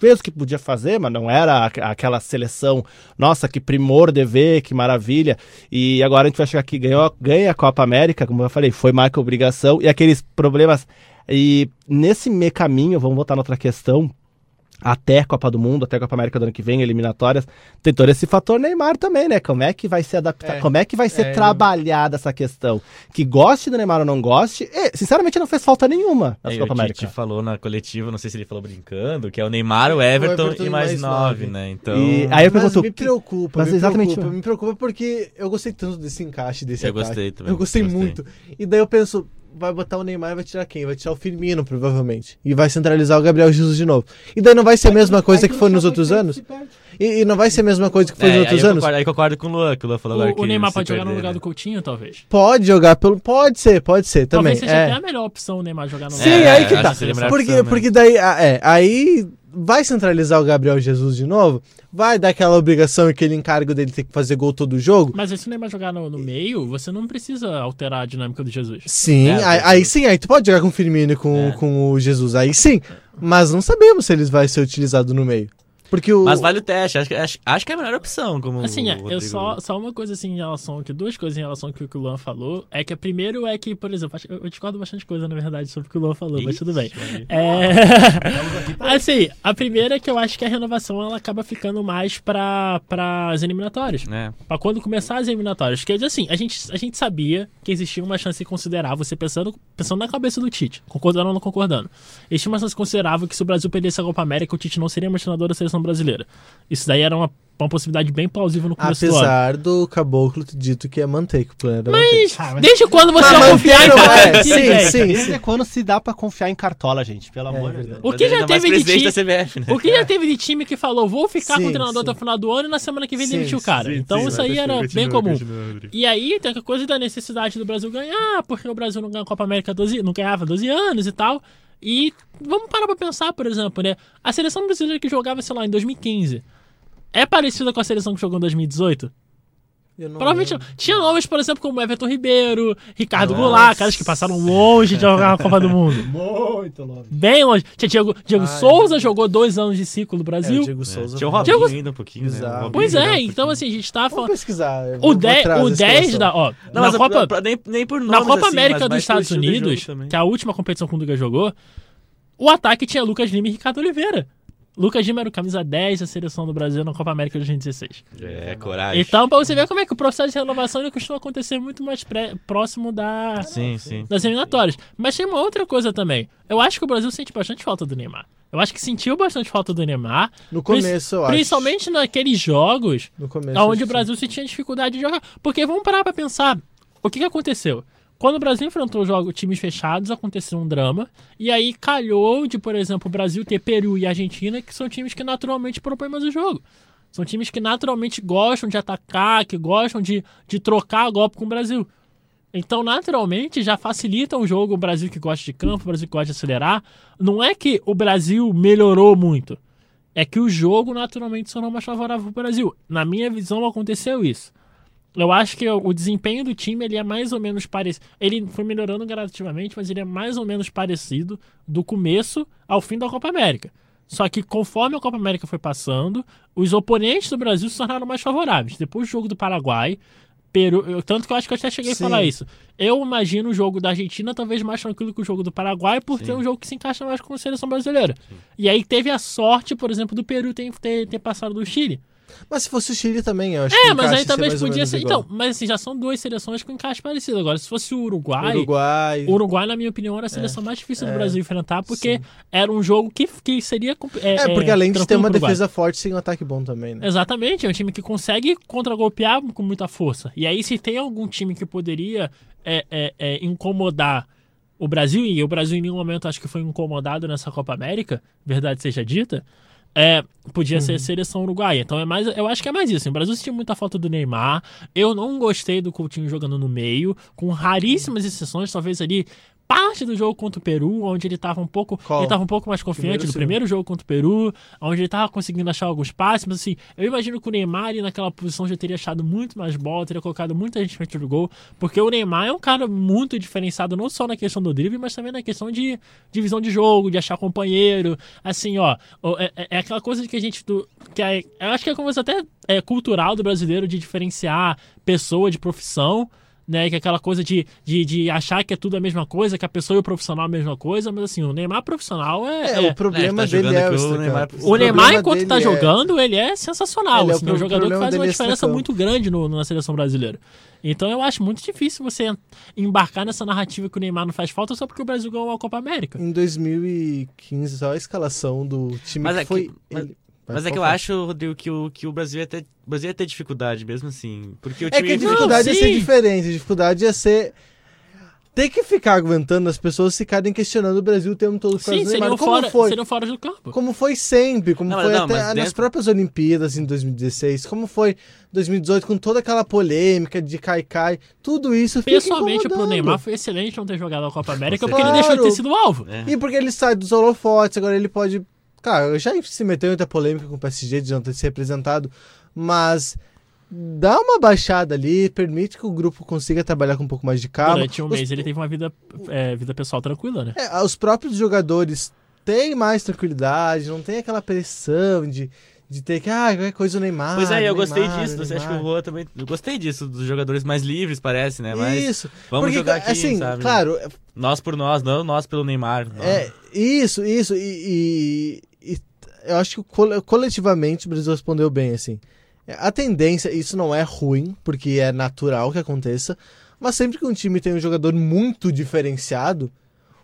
Fez o que podia fazer, mas não era aqu- aquela seleção, nossa, que primor de ver, que maravilha. E agora a gente vai chegar aqui, ganhou, ganha a Copa América, como eu falei, foi que obrigação. E aqueles problemas e nesse meio caminho, vamos voltar na outra questão, até a Copa do Mundo, até a Copa América do ano que vem, eliminatórias, tem todo esse fator Neymar também, né? Como é que vai ser adaptado, É. como é que vai ser É, trabalhada essa questão? Que goste do Neymar ou não goste, e, sinceramente não fez falta nenhuma na Aí Copa o América. Tite falou na coletiva, não sei se ele falou brincando, que é o Neymar, o Everton, Everton e mais mais nove, nove. né? Então, E aí eu Mas pergunto, me que- preocupa, mas me exatamente- preocupa, me preocupa porque eu gostei tanto desse encaixe desse Eu ataque. gostei também, Eu gostei, gostei. muito. E daí eu penso, vai botar o Neymar e vai tirar quem? Vai tirar o Firmino, provavelmente. E vai centralizar o Gabriel Jesus de novo. E daí não vai ser a mesma coisa que foi nos outros anos? E, e não vai ser a mesma coisa que foi É, nos aí outros anos? aí concordo com o Luan, que o Luan falou agora O, que o Neymar pode jogar no lugar né? do Coutinho, talvez. Pode jogar pelo. Pode ser, pode ser também. Talvez seja é. até a melhor opção o Neymar jogar no Sim, lugar. É, aí que acho tá. Porque, porque daí, ah, é, aí vai centralizar o Gabriel Jesus de novo, vai dar aquela obrigação e aquele encargo dele ter que fazer gol todo jogo. Mas se o Neymar jogar no, no meio, você não precisa alterar a dinâmica do Jesus. Sim, É, aí, aí sim, aí tu pode jogar com o Firmino e com, É. com o Jesus, aí sim. Mas não sabemos se eles vai ser utilizado no meio. Porque o. Mas vale o teste, acho, que- acho, acho que é a melhor opção, como Assim, o é, eu só, só uma coisa assim em relação aqui, duas coisas em relação ao que o Luan falou, é que a primeiro é que, por exemplo, eu discordo bastante coisa, na verdade, sobre o que o Luan falou, mas tudo bem. Ixi, É... [LAUGHS] assim, a primeira é que eu acho que a renovação ela acaba ficando mais para as eliminatórias. né? Pra quando começar as eliminatórias. Quer dizer assim, a gente, a gente sabia que existia uma chance considerável, você pensando, pensando na cabeça do Tite, concordando ou não concordando. Existia uma chance considerável que se o Brasil perdesse a Copa América, o Tite não seria mais treinador da seleção brasileira. Isso daí era uma, uma possibilidade bem plausível no começo do. Apesar do caboclo ter dito que ia manter, que o plano era manter. Mas, Ah, mas- desde quando você Mas vai confiar em manteram, cara é, aqui, sim, gente? sim. Desde quando se dá pra confiar em Cartola, gente? Pelo amor de Deus. O que já teve de time- CBF, né? O que já teve de time que falou, vou ficar com Sim, o treinador sim. até o final do ano e na semana que vem Sim, demitiu o sim, cara. sim, então sim, isso aí era bem comum. E aí tem a coisa da necessidade do Brasil ganhar, porque o Brasil não ganha a Copa América 12, não ganhava 12 anos e tal. E vamos parar pra pensar, por exemplo, né? A seleção brasileira que jogava, sei lá, em 2015 é parecida com a seleção que jogou em 2018? Eu não Provavelmente lembro. Tinha nomes, por exemplo, como Everton Ribeiro, Ricardo Nossa. Goulart, caras que passaram longe de jogar a Copa do Mundo. [LAUGHS] Muito longe. Bem longe. Tinha Diego, Diego Ah, Souza, é. jogou dois anos de ciclo no É, Brasil. o Diego Souza. Tinha o Robinho Diego- ainda um pouquinho, né? O Bizarro. Robinho Pois é, um então assim, a gente tá falando. pesquisar. eu O vou 10, atrás o da 10 escalação. da. Ó, Não, na mas Copa. pra- nem, nem por Na nomes, Copa assim, América dos Estados Unidos, que é a última competição que o Dunga jogou, o ataque tinha Lucas Lima e Ricardo Oliveira. Lucas Lima era o camisa 10 da seleção do Brasil na Copa América de 2016. É, coragem. Então, pra você ver como é que o processo de renovação ele costuma acontecer muito mais pré- próximo da, Sim, sim. das eliminatórias. Mas tem uma outra coisa também. Eu acho que o Brasil sente bastante falta do Neymar. Eu acho que sentiu bastante falta do Neymar. No começo, eu acho. Principalmente naqueles jogos No começo. onde o Brasil se tinha dificuldade de jogar. Porque vamos parar pra pensar. O que, que aconteceu? Quando o Brasil enfrentou jogos, times fechados, aconteceu um drama. E aí calhou de, por exemplo, o Brasil ter Peru e Argentina, que são times que naturalmente propõem mais o jogo. São times que naturalmente gostam de atacar, que gostam de, de trocar golpe com o Brasil. Então, naturalmente, já facilita o jogo o Brasil que gosta de campo, o Brasil que gosta de acelerar. Não é que o Brasil melhorou muito. É que o jogo naturalmente se tornou mais favorável para o Brasil. Na minha visão, aconteceu isso. Eu acho que o desempenho do time ele é mais ou menos parecido. Ele foi melhorando gradativamente, mas ele é mais ou menos parecido do começo ao fim da Copa América. Só que conforme a Copa América foi passando, os oponentes do Brasil se tornaram mais favoráveis. Depois do jogo do Paraguai, Peru, eu- tanto que eu acho que eu até cheguei Sim. a falar isso. Eu imagino o jogo da Argentina talvez mais tranquilo que o jogo do Paraguai, por Sim. ter um jogo que se encaixa mais com a seleção brasileira. E aí teve a sorte, por exemplo, do Peru ter, ter, ter passado do Chile. Mas se fosse o Chile também, eu acho que É, o mas aí ou podia ser. igual. Então, mas assim, já são duas seleções com encaixe parecido. Agora, se fosse o Uruguai. Uruguai. O Uruguai, na minha opinião, era a seleção mais difícil do é, Brasil enfrentar, porque sim. era um jogo que, que seria. É, É, porque além de ter uma defesa forte, tem um ataque bom também, né? Exatamente, é um time que consegue contragolpear com muita força. E aí, se tem algum time que poderia é, é, é, incomodar o Brasil, e o Brasil em nenhum momento acho que foi incomodado nessa Copa América, verdade seja dita, é, podia ser a seleção uruguaia. Então é mais, eu acho que é mais isso. assim, O Brasil sentiu muita falta do Neymar. Eu não gostei do Coutinho jogando no meio, com raríssimas exceções, talvez ali parte do jogo contra o Peru, onde ele estava um pouco, Qual? ele tava um pouco mais confiante Primeiro, no primeiro jogo contra o Peru, onde ele estava conseguindo achar alguns passes, mas assim, eu imagino que o Neymar ali naquela posição já teria achado muito mais bola, teria colocado muita gente frente do gol, porque o Neymar é um cara muito diferenciado, não só na questão do drible, mas também na questão de divisão de jogo, de achar companheiro, assim, ó, é, é- é aquela coisa de que a gente, do, que é, eu acho que é uma coisa até é, cultural do brasileiro de diferenciar pessoa de profissão, né, que é aquela coisa de, de, de achar que é tudo a mesma coisa, que a pessoa e o profissional é a mesma coisa, mas assim, o Neymar profissional é. É, é- o problema É, tá dele jogando é o o Neymar- extracampo. o Neymar, enquanto tá dele é- jogando, ele é sensacional. Ele é o assim, é um jogador que faz uma é diferença muito grande no- na seleção brasileira. Então eu acho muito difícil você embarcar nessa narrativa que o Neymar não faz falta só porque o Brasil ganhou a Copa América. Em 2015, só a escalação do time Mas que é que- foi. mas- ele- Mas é que eu acho, Rodrigo, que o, que o Brasil ia ter. O Brasil ia ter dificuldade mesmo assim. Porque o. É time. que a dificuldade ia sim. ser diferente. A dificuldade ia ser. Ter que ficar aguentando as pessoas ficarem questionando o Brasil o tempo todo por causa Sim, seriam Como fora, foi? seriam fora do campo. Como foi sempre, como Não, foi não, até nas dentro- próprias Olimpíadas em 2016, como foi 2018 com toda aquela polêmica de cai-cai, tudo isso fica Pessoalmente, pro. Neymar foi excelente não ter jogado a Copa América, porque ele deixou de ter sido alvo. É. E porque ele sai dos holofotes, agora ele pode. Cara, já se meteu em muita polêmica com o PSG de não ter se representado, mas dá uma baixada ali, permite que o grupo consiga trabalhar com um pouco mais de calma. Durante um Os- mês ele teve uma vida, é, vida pessoal tranquila, né? é, os próprios jogadores têm mais tranquilidade, não tem aquela pressão de, de ter que, ah, qualquer coisa o Neymar. Pois é, eu o gostei Neymar, disso. Você acha que o Neymar. Juan também. Eu gostei disso, dos jogadores mais livres, parece, né? Mas Isso. vamos Porque, jogar aqui, assim, sabe? claro, Nós por nós, não nós pelo Neymar. É, isso, isso. E eu acho que cole- coletivamente o Brasil respondeu bem, assim. A tendência, isso não é ruim, porque é natural que aconteça, mas sempre que um time tem um jogador muito diferenciado,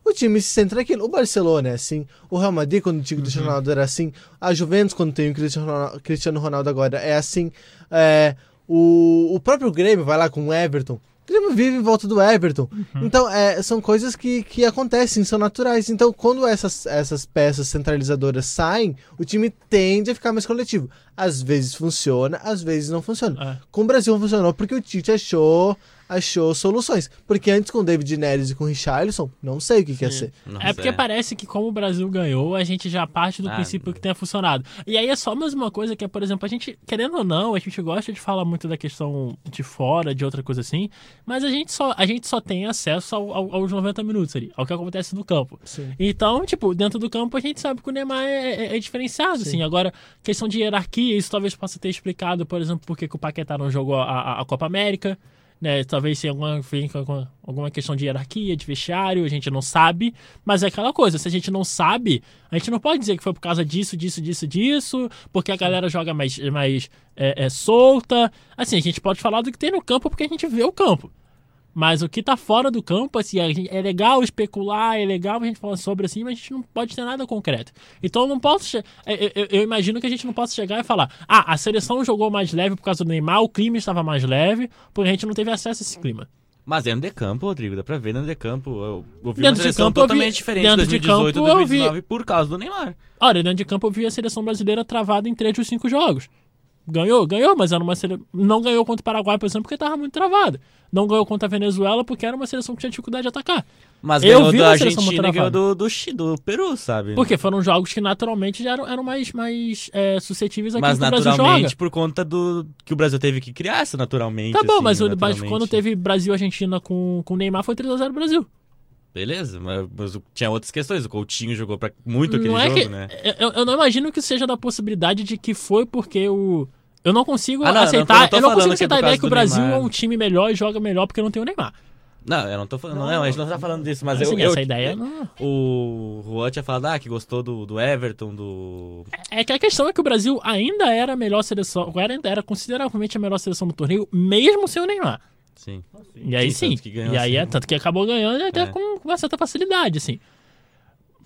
o time se centra naquilo. O Barcelona é assim, o Real Madrid, quando tinha o Cristiano Ronaldo, era assim, a Juventus, quando tem o Cristiano Ronaldo, Cristiano Ronaldo agora, é assim. É, o, o próprio Grêmio vai lá com o Everton. O Grêmio vive em volta do Everton. Então, é, são coisas que, que acontecem, são naturais. Então, quando essas, essas peças centralizadoras saem, o time tende a ficar mais coletivo. Às vezes funciona, às vezes não funciona. É. Com o Brasil não funcionou porque o Tite achou, achou soluções. Porque antes com o David Neres e com o Richarlison, não sei o que, que ia ser. Nossa, É porque parece que como o Brasil ganhou, a gente já parte do Ah, princípio que tenha funcionado. E aí é só mais uma coisa que é, por exemplo, a gente, querendo ou não, a gente gosta de falar muito da questão de fora, de outra coisa assim, mas a gente só, a gente só tem acesso ao- ao- aos 90 minutos ali, ao que acontece no campo. Sim. Então, tipo, dentro do campo a gente sabe que o Neymar é, é- é diferenciado, Sim. assim. Agora, questão de hierarquia, isso talvez possa ter explicado, por exemplo, por que que o Paquetá não jogou a, a- a Copa América. Né? Talvez tenha alguma, alguma, questão de hierarquia, de vestiário, a gente não sabe. Mas é aquela coisa, se a gente não sabe, a gente não pode dizer que foi por causa disso, disso, disso, disso, porque a galera joga mais, mais é, é, solta. Assim, a gente pode falar do que tem no campo porque a gente vê o campo. Mas o que tá fora do campo, assim, é legal especular, é legal a gente falar sobre assim, mas a gente não pode ter nada concreto. Então eu não posso. Eu, eu, eu, imagino que a gente não possa chegar e falar: ah, a seleção jogou mais leve por causa do Neymar, o clima estava mais leve, porque a gente não teve acesso a esse clima. Mas dentro de campo, Rodrigo, dá pra ver dentro de campo. Eu, eu vi dentro uma de campo, totalmente vi, diferente dentro de 2018 de e campo, 2019 vi... por causa do Neymar. Olha, dentro de campo eu vi a seleção brasileira travada em três dos cinco jogos. Ganhou? Ganhou, mas era uma sele... não ganhou contra o Paraguai, por exemplo, porque estava muito travada. Não ganhou contra a Venezuela porque era uma seleção que tinha dificuldade de atacar. Mas Eu ganhou vi da seleção Argentina e ganhou do, do, do Peru, sabe? Porque foram jogos que naturalmente já eram, eram mais, mais é, suscetíveis àquilo Mas que o Brasil naturalmente joga. por conta do que o Brasil teve que criar essa naturalmente. Tá bom, assim, mas, mas naturalmente. quando teve Brasil e Argentina com, com o Neymar foi 3x0 Brasil. Beleza, mas, mas tinha outras questões. O Coutinho jogou pra muito aquele não é jogo, que, né? eu, eu não imagino que seja da possibilidade de que foi porque o. Eu não consigo Ah, não, eu não aceitar. não eu não consigo é aceitar a ideia que o Brasil Neymar. é um time melhor e joga melhor porque não tem o Neymar. Não, eu não tô falando. Não, não, a gente não tá falando disso, mas Assim, eu, eu. essa ideia não. O Juan tinha falado ah, que gostou do, do Everton, do. É que a questão é que o Brasil ainda era a melhor seleção, ainda era consideravelmente a melhor seleção do torneio, mesmo sem o Neymar. Sim. E aí Sim, sim. tanto que ganhou, e aí é assim. tanto que acabou ganhando até É. com uma certa facilidade, assim.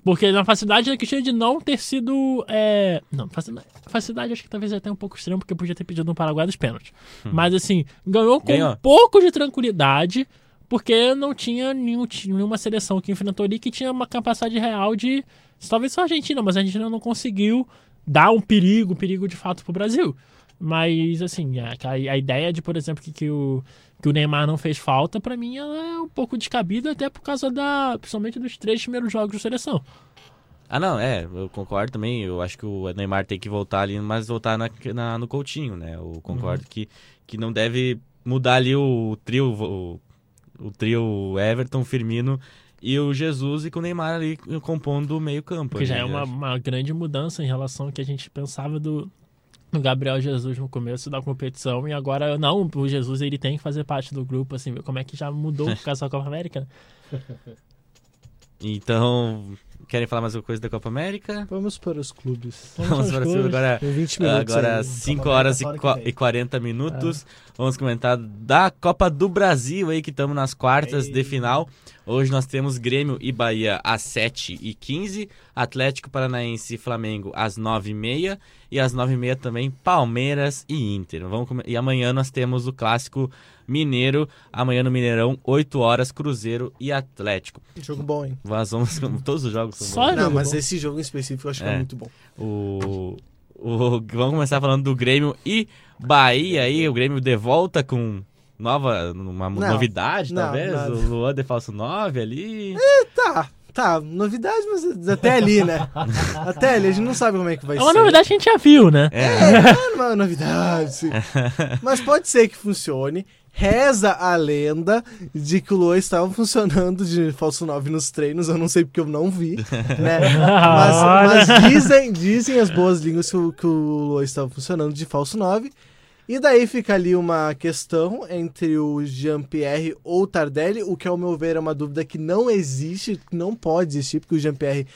Porque na facilidade é questão de não ter sido. É... Não, facilidade, facilidade acho que talvez é até um pouco extremo, porque podia ter pedido no Paraguai dos pênaltis. Mas assim, ganhou com Ganhou. um pouco de tranquilidade, porque não tinha nenhum, nenhuma seleção que enfrentou ali que tinha uma capacidade real de. Talvez só a Argentina, mas a Argentina não conseguiu dar um perigo, um perigo de fato pro Brasil. Mas, assim, a, a- a ideia de, por exemplo, que, que, o, que o Neymar não fez falta, pra mim, ela é um pouco descabida, até por causa da. Principalmente dos três primeiros jogos de seleção. Ah, não, é, eu concordo também. Eu acho que o Neymar tem que voltar ali, mas voltar na, na- no Coutinho, né? Eu Uhum. concordo que, que não deve mudar ali o trio, o, o trio Everton, Firmino e o Jesus e com o Neymar ali compondo o meio-campo. Porque já né? é uma, uma grande mudança em relação ao que a gente pensava do, do Gabriel Jesus no começo da competição. E agora, não, o Jesus ele tem que fazer parte do grupo, assim, ver como é que já mudou por causa da Copa América. né? [LAUGHS] Então, querem falar mais alguma coisa da Copa América? Vamos para os clubes. Vamos Vamos para cima clubes. agora. Tem 20 minutos Agora ainda. 5 Copa horas e, e 40 minutos. Vamos comentar da Copa do Brasil aí, que estamos nas quartas de final. Hoje nós temos Grêmio e Bahia às 7 e 15 Atlético Paranaense e Flamengo às 9 e meia e às 9 e meia também Palmeiras e Inter. Vamos come- E amanhã nós temos o clássico mineiro, amanhã no Mineirão, 8 horas Cruzeiro e Atlético. Jogo bom, hein? Nós vamos, [LAUGHS] todos os jogos são Só bons. Não, mas bom. esse jogo em específico eu acho que É. é muito bom. O, o- vamos começar falando do Grêmio e Bahia aí. O Grêmio de volta com nova uma Não, novidade, não, talvez. nada. O Luan de falso 9 ali. Tá, tá, novidade, mas até ali, né? até ali, a gente não sabe como é que vai É ser. uma novidade que a gente já viu, né? É uma novidade. sim. [LAUGHS] Mas pode ser que funcione. Reza a lenda de que o Luan estava funcionando de falso 9 nos treinos. Eu não sei porque eu não vi, né? [LAUGHS] Mas, mas dizem, dizem as boas línguas que o, que o Luan estava funcionando de falso 9. E daí fica ali uma questão entre o Jean-Pierre ou o Tardelli, o que ao meu ver é uma dúvida que não existe, não pode existir, porque o Jean-Pierre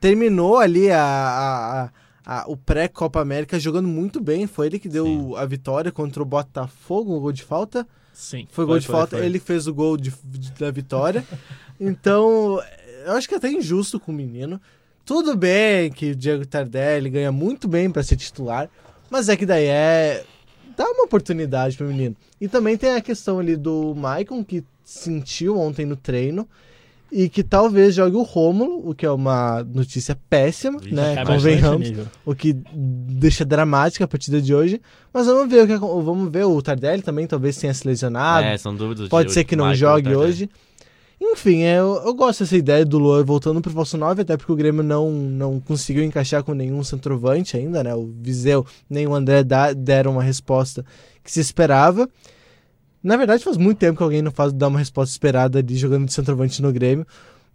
terminou ali a, a- a- a- o pré-Copa América jogando muito bem. Foi ele que deu Sim. a vitória contra o Botafogo, o gol de falta. Sim. Foi, gol Foi, de foi, falta, foi. ele fez o gol de- de- da vitória. [LAUGHS] então, eu acho que é até injusto com o menino. Tudo bem que o Diego Tardelli ganha muito bem para ser titular, mas é que daí é dá uma oportunidade pro menino. E também tem a questão ali do Maicon que sentiu ontem no treino e que talvez jogue o Rômulo, o que é uma notícia péssima, Ixi, né? Convenhamos o que deixa dramática a partida de hoje. Mas vamos ver o que acon- vamos ver o Tardelli também talvez tenha se lesionado. é, são dúvidas. Pode de- ser que não jogue Tardelli. hoje. Enfim, é, eu, eu gosto dessa ideia do Luan voltando pro falso 9, até porque o Grêmio não, não conseguiu encaixar com nenhum centroavante ainda, né? O Viseu nem o André da- deram uma resposta que se esperava. Na verdade, faz muito tempo que alguém não faz dá uma resposta esperada ali jogando de centroavante no Grêmio.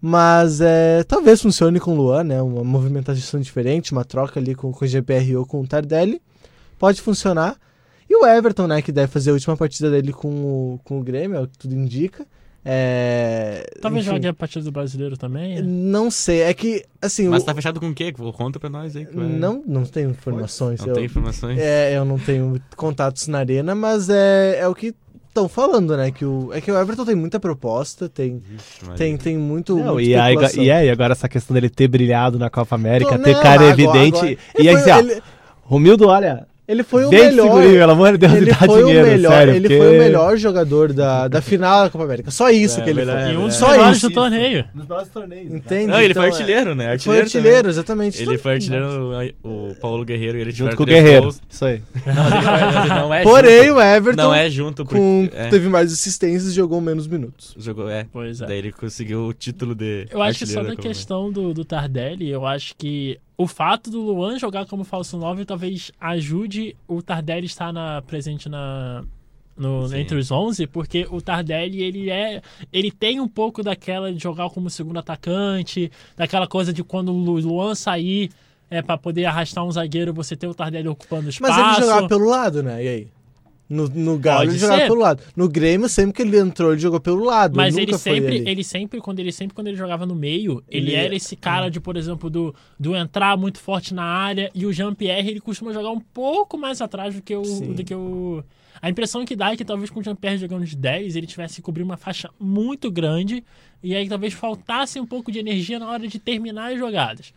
Mas é, talvez funcione com o Luan, né? Uma movimentação diferente, uma troca ali com, com o GPR ou com o Tardelli. Pode funcionar. E o Everton, né, que deve fazer a última partida dele com o, com o Grêmio, é o que tudo indica. É, Talvez enfim, jogue a partida do brasileiro também. né? Não sei, é que, assim, Mas o- tá fechado com o quê? Conta pra nós aí. que vai- não, não tenho informações. Não eu, tem informações? é, eu não tenho contatos na arena, mas é, é o que estão falando, né? Que o, é que o Everton tem muita proposta, tem, Maria. tem, tem muito. Não, e, aí, e e agora essa questão dele ter brilhado na Copa América, Não, ter não, cara agora- evidente. agora- e aí, foi- assim, ó, ele- Romildo, olha, Ele foi o melhor. pelo amor de Deus, Ele foi, dinheiro, o melhor, sério, ele porque- foi o melhor jogador da, da final da Copa América. Só isso É, que ele melhor- foi. E um dos Só melhores isso. do torneio. Nos nossos torneios. Entende? Não, ele Então, foi é- artilheiro, né? Ele foi Artilheiro artilheiro, exatamente. Ele foi artilheiro, o Paulo Guerreiro, e ele Junto com o Guerreiro. gols. Isso aí. Não, não é Porém, junto. o Everton Não é junto, porque... com, é, teve mais assistências e jogou menos minutos. jogou, é. Pois é. Daí ele conseguiu o título de Eu acho que só artilheiro Copa questão do, do Tardelli, eu acho que o fato do Luan jogar como falso 9 talvez ajude o Tardelli estar na, presente na, no, entre os 11, porque o Tardelli, ele é ele tem um pouco daquela de jogar como segundo atacante, daquela coisa de quando o Luan sair é, para poder arrastar um zagueiro, você ter o Tardelli ocupando espaço. Mas ele jogava pelo lado, né? E aí? No, no Galo Pode ele jogava ser. pelo lado. No Grêmio, sempre que ele entrou, ele jogou pelo lado. Mas ele sempre, ali. ele sempre, quando ele sempre quando ele jogava no meio, ele, Ele- era esse cara de, por exemplo, do, do entrar muito forte na área e o Jean-Pierre ele costuma jogar um pouco mais atrás do que o Sim. do que o a impressão que dá é que talvez com o Jean-Pierre jogando de 10, ele tivesse que cobrir uma faixa muito grande e aí talvez faltasse um pouco de energia na hora de terminar as jogadas.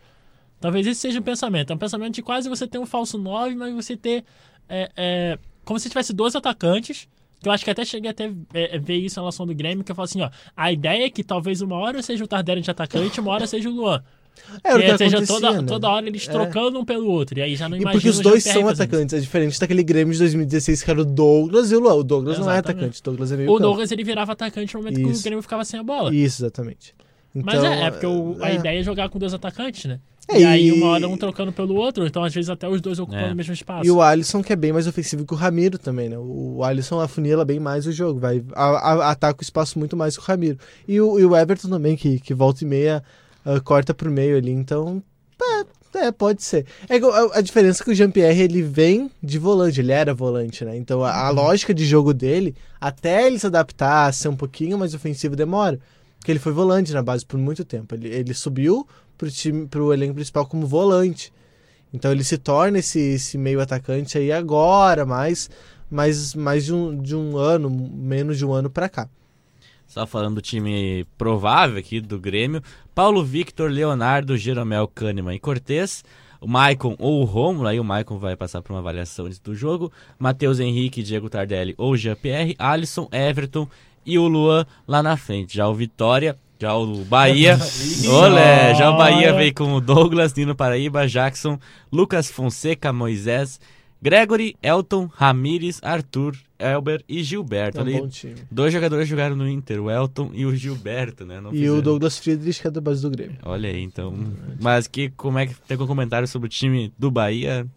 Talvez esse seja o pensamento. É um pensamento de quase você ter um falso 9, mas você ter. é, é, como se tivesse dois atacantes. Que eu acho que até cheguei até é, ver isso em relação do Grêmio, que eu falo assim, ó. A ideia é que talvez uma hora seja o Tardelli de atacante, uma hora seja o Luan. Era o que aí seja toda, né? toda hora eles É. trocando um pelo outro. E aí já não E imagino porque os dois são atacantes. É diferente daquele Grêmio de 2016 que era o Douglas e o Luan. O Douglas não é Exatamente. atacante. O Douglas é meio isso. O campo. Douglas ele virava atacante no momento que o Isso. Grêmio ficava sem a bola. Isso, exatamente. Mas Então, é, é porque o- a é. ideia é jogar com dois atacantes, né? É, e aí e- uma hora um trocando pelo outro, então às vezes até os dois ocupando É. o mesmo espaço. E o Alisson, que é bem mais ofensivo que o Ramiro também, né? O Alisson afunila bem mais o jogo, vai a- a- ataca o espaço muito mais que o Ramiro. E o, e o Everton também, que, que volta e meia ah, corta pro meio ali, então. É, é, pode ser. É a, a diferença é que o Jean-Pierre ele vem de volante, ele era volante, né? Então a, a lógica de jogo dele, até ele se adaptar a ser um pouquinho mais ofensivo, demora. Porque ele foi volante na base por muito tempo. Ele, ele subiu pro time, pro elenco principal como volante. Então ele se torna esse, esse meio atacante aí agora, mais, mais, mais de, um, de um ano, menos de um ano pra cá. Só falando do time provável aqui do Grêmio. Paulo Victor, Leonardo, Jeromel, Kahneman e Cortez. O Maicon ou o Rômulo, aí o Maicon vai passar por uma avaliação do jogo. Matheus Henrique, Diego Tardelli ou Jean-Pierre, Alisson, Everton e o Luan lá na frente. Já o Vitória, já o Bahia. [LAUGHS] Olé, já o Bahia veio com o Douglas, Nino Paraíba, Jackson, Lucas Fonseca, Moisés, Gregory, Elton, Ramires, Arthur, Elber e Gilberto. É um ali bom time. Dois jogadores jogaram no Inter, o Elton e o Gilberto, né? Não E fizeram. o Douglas Friedrich, que é da base do Grêmio. Olha aí, então. Mas que, como é que tem algum comentário sobre o time do Bahia?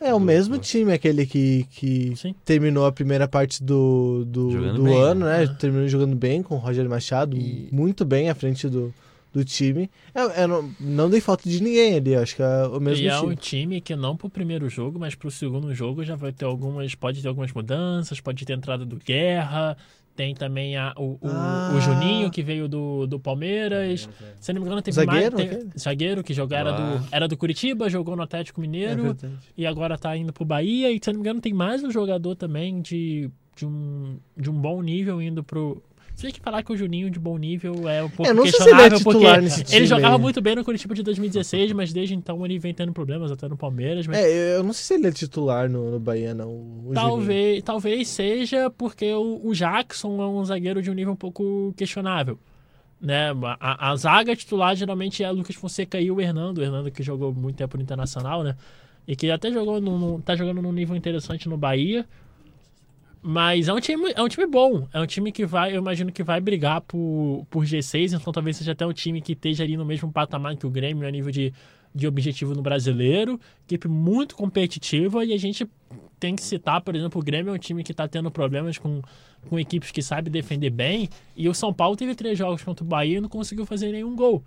É o mesmo time, aquele que, que Sim. terminou a primeira parte do, do, do bem, ano, né? né? Terminou jogando bem com o Roger Machado, E- muito bem à frente do, do time. Eu, eu não, não dei falta de ninguém ali, acho que é o mesmo E é um time. time que não pro primeiro jogo, mas pro segundo jogo já vai ter algumas. Pode ter algumas mudanças, pode ter entrada do Guerra. Tem também a, o, o, Ah. o Juninho, que veio do, do Palmeiras. Se eu não me engano, teve Zagueiro, mais. Tem, zagueiro, que jogou, era, Ah. do, era do Curitiba, jogou no Atlético É Mineiro. verdade. e agora tá indo pro Bahia. E se não me engano, tem mais um jogador também de, de, um, de um bom nível indo pro. Você tem que falar que o Juninho de bom nível é um pouco Eu não sei se ele é questionável, porque ele jogava aí. muito bem no Curitiba de 2016, mas desde então ele vem tendo problemas até no Palmeiras. Mas É, eu não sei se ele é titular no, no Bahia, não. o Juninho. talvez, talvez seja porque o, o Jackson é um zagueiro de um nível um pouco questionável. Né? A, a zaga titular geralmente é Lucas Fonseca e o Hernando. O Hernando que jogou muito tempo no Internacional, né? E que até jogou no, no- tá jogando num nível interessante no Bahia. Mas é um time, é um time bom. É um time que vai, eu imagino que vai brigar por, por G6, então talvez seja até um time que esteja ali no mesmo patamar que o Grêmio a nível de, de objetivo no brasileiro. Equipe muito competitiva e a gente tem que citar, por exemplo, o Grêmio é um time que está tendo problemas com, com equipes que sabem defender bem. E o São Paulo teve três jogos contra o Bahia e não conseguiu fazer nenhum gol.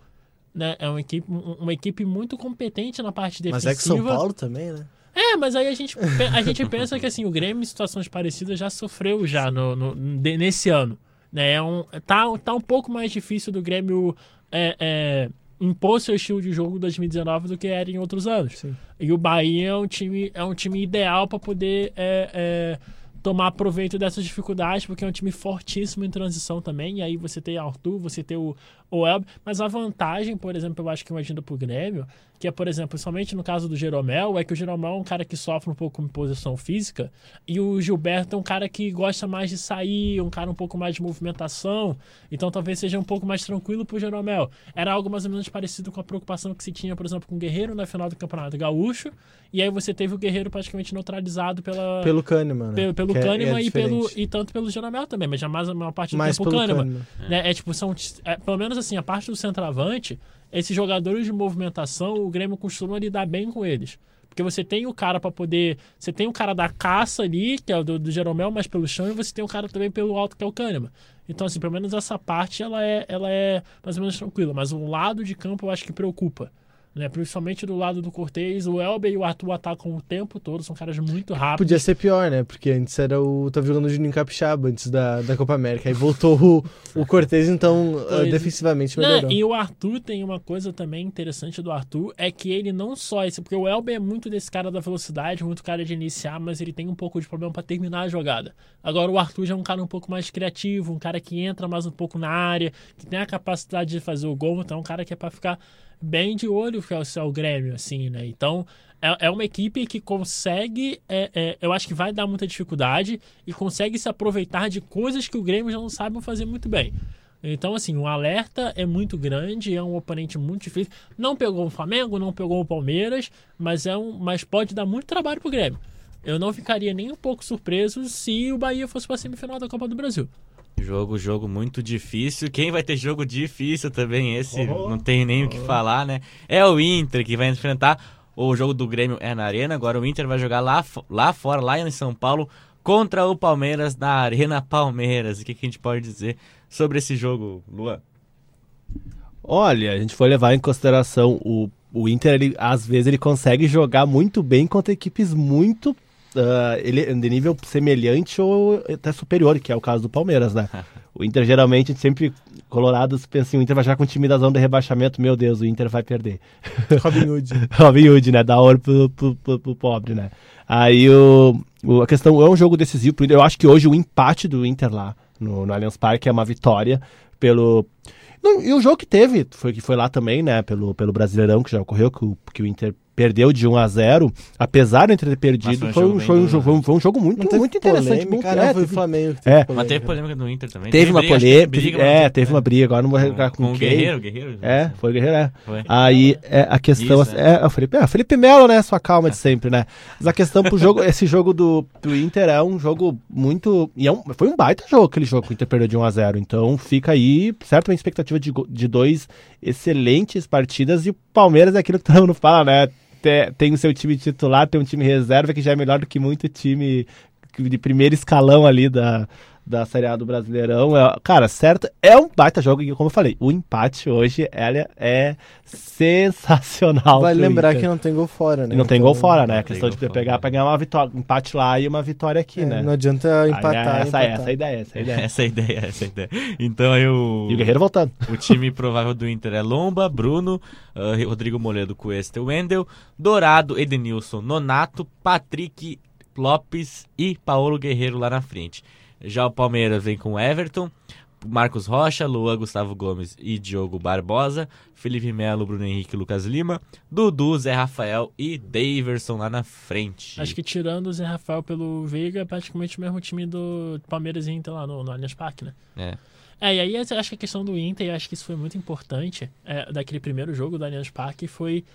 Né? É uma equipe, um- uma equipe muito competente na parte Mas defensiva. é que São Paulo também, né? É, mas aí a gente, a gente pensa que assim, o Grêmio em situações parecidas já sofreu já no, no- nesse ano. Né? É um, tá, tá um pouco mais difícil do Grêmio é, é, impor seu estilo de jogo em 2019 do que era em outros anos. Sim. E o Bahia é um time, é um time ideal para poder é, é, tomar proveito dessas dificuldades, porque é um time fortíssimo em transição também. E aí você tem Arthur, você tem o, Elber. Mas a vantagem, por exemplo, eu acho que imagina pro Grêmio, que é, por exemplo, somente no caso do Jeromel, é que o Jeromel é um cara que sofre um pouco com posição física, e o Gilberto é um cara que gosta mais de sair, um cara um pouco mais de movimentação, então talvez seja um pouco mais tranquilo pro Jeromel. Era algo mais ou menos parecido com a preocupação que se tinha, por exemplo, com o Guerreiro na final do Campeonato Gaúcho, e aí você teve o Guerreiro praticamente neutralizado pela, Pelo Kahneman, né? pelo, pelo é- Kahneman é e, pelo, e tanto pelo Jeromel também, mas jamais a maior parte do Mais tempo o pelo Kahneman. Kahneman. Né? É tipo, são. é, pelo menos assim, a parte do centroavante, esses jogadores de movimentação, o Grêmio costuma lidar bem com eles. Porque você tem o cara pra poder. Você tem o cara da caça ali, que é o do, do Jeromel, mas pelo chão, e você tem o cara também pelo alto, que é o Kahneman. Então, assim, pelo menos essa parte ela é, ela é mais ou menos tranquila. Mas o lado de campo eu acho que preocupa. Né? Principalmente do lado do Cortez, o Elber e o Arthur atacam o tempo todo, são caras muito rápidos. Podia ser pior, né? Porque antes era o. Tava jogando o Juninho Capixaba antes da, da Copa América. Aí voltou o, o Cortez, então [LAUGHS] ah, Pois- defensivamente Não, melhorou. e o Arthur tem uma coisa também interessante do Arthur, é que ele não só esse, porque o Elber é muito desse cara da velocidade, muito cara de iniciar, mas ele tem um pouco de problema pra terminar a jogada. Agora o Arthur já é um cara um pouco mais criativo, um cara que entra mais um pouco na área, que tem a capacidade de fazer o gol, então é um cara que é pra ficar bem de olho que é o Grêmio, assim, né? Então é, é uma equipe que consegue, é, é, eu acho que vai dar muita dificuldade e consegue se aproveitar de coisas que o Grêmio já não sabe fazer muito bem. Então, assim, o alerta é muito grande, é um oponente muito difícil. Não pegou o Flamengo, não pegou o Palmeiras, mas, é um, mas pode dar muito trabalho pro Grêmio. Eu não ficaria nem um pouco surpreso se o Bahia fosse pra semifinal da Copa do Brasil. Jogo, jogo muito difícil. Quem vai ter jogo difícil também? Esse Oh. não tem nem o que falar, né? É o Inter que vai enfrentar. O jogo do Grêmio é na Arena. Agora o Inter vai jogar lá, lá fora, lá em São Paulo, contra o Palmeiras na Arena Palmeiras. O que, que a gente pode dizer sobre esse jogo, Luan? Olha, a gente foi levar em consideração o, o Inter, ele, às vezes ele consegue jogar muito bem contra equipes muito ah, ele, de nível semelhante ou até superior, que é o caso do Palmeiras, né? [LAUGHS] O Inter geralmente, a gente sempre, colorados, pensa assim, o Inter vai jogar com o time da zona de rebaixamento, meu Deus, o Inter vai perder. [LAUGHS] Robin Hood. [LAUGHS] Robin Hood, né? Dá ouro pro, pro, pro- pro pobre, né? Aí o, o- a questão é um jogo decisivo pro Inter. Eu acho que hoje o empate do Inter lá no, no Allianz Parque é uma vitória pelo. Não, e o jogo que teve, foi que foi lá também, né? Pelo, pelo Brasileirão que já ocorreu, que o, que o Inter perdeu de 1 a 0 Apesar do Inter ter perdido, foi um, foi, um, jogo- foi, um, né? foi um jogo muito, teve muito interessante. polêmica, Muito, não, é, foi o teve- Flamengo é. teve Mas teve polêmica. do Inter também. Teve uma briga, acho que polêmica, briga, teve- é, mas- teve uma briga, agora não vou lembrar com, com o quem. Guerreiro, o Guerreiro. É, foi o Guerreiro, é. Foi. Aí é, a questão Isso, é, é, o Felipe, é, Felipe Melo, né? Sua calma de sempre, né? Mas a questão pro jogo, esse jogo do, do Inter é um jogo muito. E é um, foi um baita jogo aquele jogo que o Inter perdeu de 1 a 0 Então fica aí, certamente, expectativa de, de dois excelentes partidas. E o Palmeiras é aquilo que todo mundo fala, né? Te- Tem o seu time titular, tem um time reserva que já é melhor do que muito time de primeiro escalão ali da, da Série A do Brasileirão. É, cara, certo, é um baita jogo. E como eu falei, o empate hoje ela é sensacional. Vale pro lembrar Inter. que não tem gol fora, né? E não tem Então, gol fora, né? A questão de fora. pegar pra ganhar uma vitória, um empate lá e uma vitória aqui, é, né? Não adianta Aí, empatar. né, essa, é, empatar. essa é a ideia, essa é a ideia. Essa é a ideia, essa é a ideia. Então aí o. E o Guerreiro voltando. O time provável do Inter é Lomba, Bruno, ah, Rodrigo Moledo, Cuesta, Wendel, Dourado, Edenilson, Nonato, Patrick Lopes e Paulo Guerreiro lá na frente. Já o Palmeiras vem com Everton, Marcos Rocha, Luan, Gustavo Gomes e Diogo Barbosa, Felipe Melo, Bruno Henrique, Lucas Lima, Dudu, Zé Rafael e Daverson lá na frente. Acho que tirando o Zé Rafael pelo Veiga, é praticamente o mesmo time do Palmeiras e Inter lá no, no Allianz Parque, né? É. É, e aí acho que a questão do Inter, acho que isso foi muito importante, é, daquele primeiro jogo do Allianz Parque, foi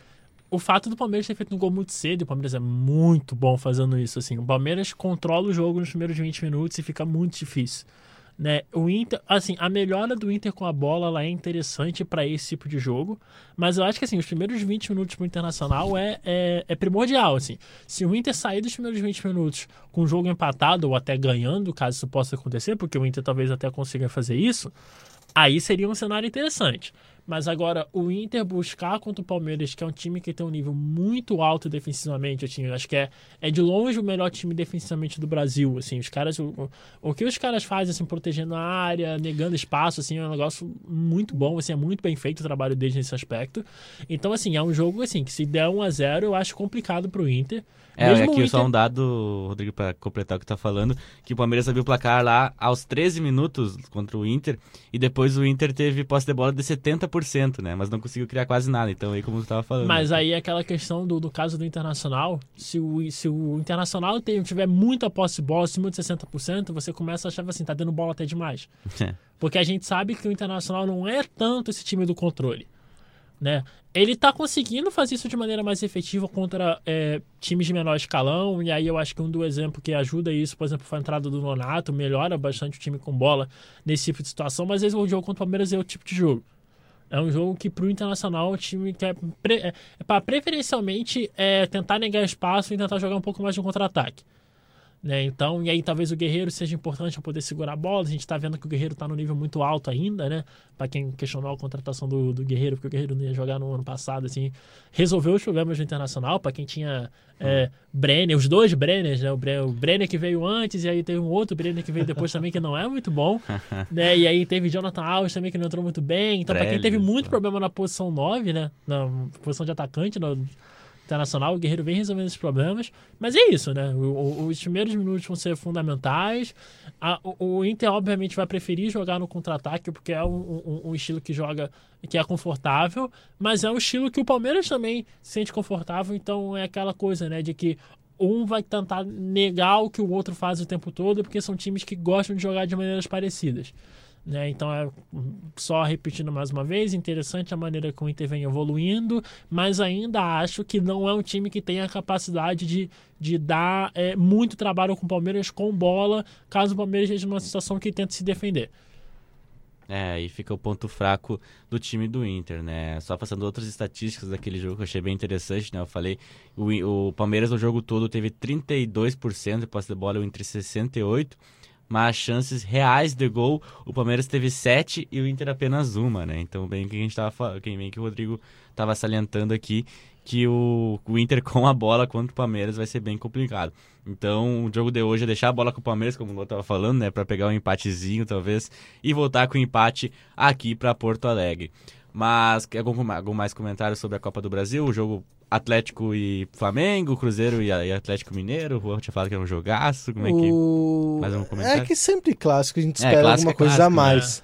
o fato do Palmeiras ter feito um gol muito cedo, o Palmeiras é muito bom fazendo isso, assim. O Palmeiras controla o jogo nos primeiros 20 minutos e fica muito difícil. Né? O Inter, assim, a melhora do Inter com a bola ela é interessante para esse tipo de jogo, mas eu acho que assim, os primeiros 20 minutos pro Internacional é, é, é primordial, assim. Se o Inter sair dos primeiros 20 minutos com o jogo empatado ou até ganhando, caso isso possa acontecer, porque o Inter talvez até consiga fazer isso, Aí seria um cenário interessante. Mas agora, o Inter buscar contra o Palmeiras, que é um time que tem um nível muito alto defensivamente, assim, eu acho que é, é de longe o melhor time defensivamente do Brasil, assim, os caras, o, o que os caras fazem, assim, protegendo a área, negando espaço, assim, é um negócio muito bom, assim, é muito bem feito o trabalho deles nesse aspecto. Então, assim, é um jogo, assim, que se der 1 a 0 eu acho complicado pro Inter. É, Mesmo aqui Inter- só um dado, Rodrigo, para completar o que tá falando, que o Palmeiras abriu o placar lá aos 13 minutos contra o Inter, e depois o Inter teve posse de bola de 70%, né? Mas não conseguiu criar quase nada, então aí como tu tava falando. Mas aí é aquela questão do, do caso do Internacional, se o, se o Internacional tem, tiver muita posse de bola, acima de 60%, você começa a achar assim, tá dando bola até demais. [LAUGHS] É. Porque a gente sabe que o Internacional não é tanto esse time do controle. Né? Ele tá conseguindo fazer isso de maneira mais efetiva contra é, times de menor escalão, e aí eu acho que um do exemplo que ajuda isso, por exemplo, foi a entrada do Nonato, melhora bastante o time com bola nesse tipo de situação, mas o jogo contra o Palmeiras é o tipo de jogo. É um jogo que pro Internacional o time quer pre, é, é para preferencialmente é, tentar negar espaço e tentar jogar um pouco mais de um contra-ataque. Né? Então, e aí talvez o Guerreiro seja importante para poder segurar a bola. A gente tá vendo que o Guerreiro tá no nível muito alto ainda, né? Para quem questionou a contratação do, do Guerreiro, porque o Guerreiro não ia jogar no ano passado, assim, resolveu os problemas do Internacional. Para quem tinha é, Brenner, os dois Brenners, né? O Brenner, o Brenner que veio antes e aí teve um outro Brenner que veio depois também que não é muito bom, [LAUGHS] né? E aí teve Jonathan Alves também que não entrou muito bem. Então, para quem teve muito problema na posição 9, né? Na posição de atacante, no, Internacional, o Guerreiro vem resolvendo esses problemas, mas é isso, né? O- o- os primeiros minutos vão ser fundamentais. A- o, o Inter, obviamente, vai preferir jogar no contra-ataque, porque é um, um- um estilo que joga, que é confortável, mas é um estilo que o Palmeiras também se sente confortável, então é aquela coisa, né, de que um vai tentar negar o que o outro faz o tempo todo, porque são times que gostam de jogar de maneiras parecidas. Né? Então, é, só repetindo mais uma vez, interessante a maneira que o Inter vem evoluindo, mas ainda acho que não é um time que tem a capacidade de, de dar é, muito trabalho com o Palmeiras com bola, caso o Palmeiras esteja numa situação que tente se defender. É, aí fica o ponto fraco do time do Inter, né? Só passando outras estatísticas daquele jogo que eu achei bem interessante, né? Eu falei, o, o Palmeiras no jogo todo teve 32% de posse de bola, o Inter 68%, mas chances reais de gol, o Palmeiras teve 7 e o Inter apenas uma, né? Então, bem que a gente tava falando, bem que o Rodrigo tava salientando aqui, que o, o Inter [LAUGHS] com a bola contra o Palmeiras vai ser bem complicado. Então, o jogo de hoje é deixar a bola com o Palmeiras, como o Lô tava falando, né? Pra pegar um empatezinho, talvez, e voltar com o empate aqui para Porto Alegre. Mas, algum, algum mais comentário sobre a Copa do Brasil? O jogo Atlético e Flamengo, Cruzeiro e, e Atlético Mineiro? O Juan tinha falado que era um jogaço, como é que... O... Mais algum comentário? É que sempre clássico, a gente É, espera clássico alguma é coisa a clássico, mais.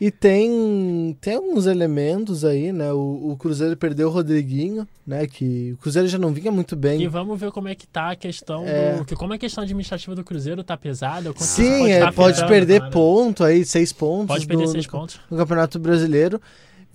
E tem, tem alguns elementos aí, né? O, o Cruzeiro perdeu o Rodriguinho, né? Que o Cruzeiro já não vinha muito bem. E vamos ver como é que tá a questão É. do. Que como é a questão administrativa do Cruzeiro tá pesada. Sim, é, tá pode afetando, perder cara. ponto aí, seis pontos Pode perder no, seis no- pontos. no Campeonato Brasileiro.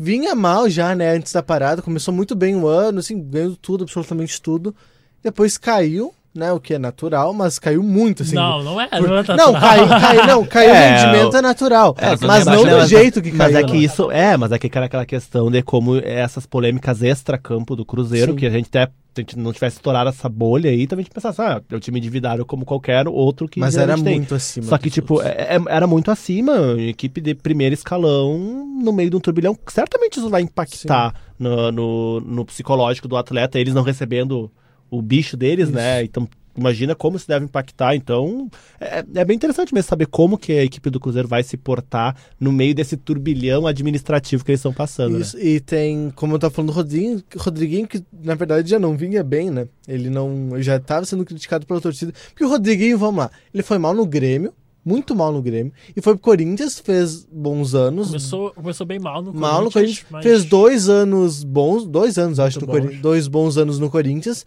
Vinha mal já, né, antes da parada, começou muito bem o ano, assim, ganhando tudo, absolutamente tudo. Depois caiu, né, o que é natural, mas caiu muito, assim. não, não é. Por- Não, é Não, caiu, caiu, não, caiu É, o rendimento é natural, É, mas tudo não do mas- jeito que Mas caiu. é que né? isso, é, mas é que cara, aquela questão de como essas polêmicas extra-campo do Cruzeiro, Sim. que a gente até se a gente não tivesse estourado essa bolha aí, também a gente pensasse, ah, é um time endividado como qualquer outro que Mas era tem. muito acima. Só que, tipo, é- é- era muito acima, equipe de primeiro escalão, no meio de um turbilhão. Certamente isso vai impactar no, no, no psicológico do atleta, eles não recebendo o bicho deles, Isso. né? Então, imagina como isso deve impactar. Então, é, é bem interessante mesmo saber como que a equipe do Cruzeiro vai se portar no meio desse turbilhão administrativo que eles estão passando, né? Isso, e tem, como eu tava falando, o Rodriguinho, Rodriguinho, que na verdade já não vinha bem, né? Ele não. ele já estava sendo criticado pela torcida. Porque o Rodriguinho, vamos lá, ele foi mal no Grêmio, muito mal no Grêmio, e foi pro Corinthians, fez bons anos. Começou, começou bem mal no mal no Corinthians, mas- fez dois anos bons, dois anos, acho, no. Corinthians, dois bons anos no Corinthians.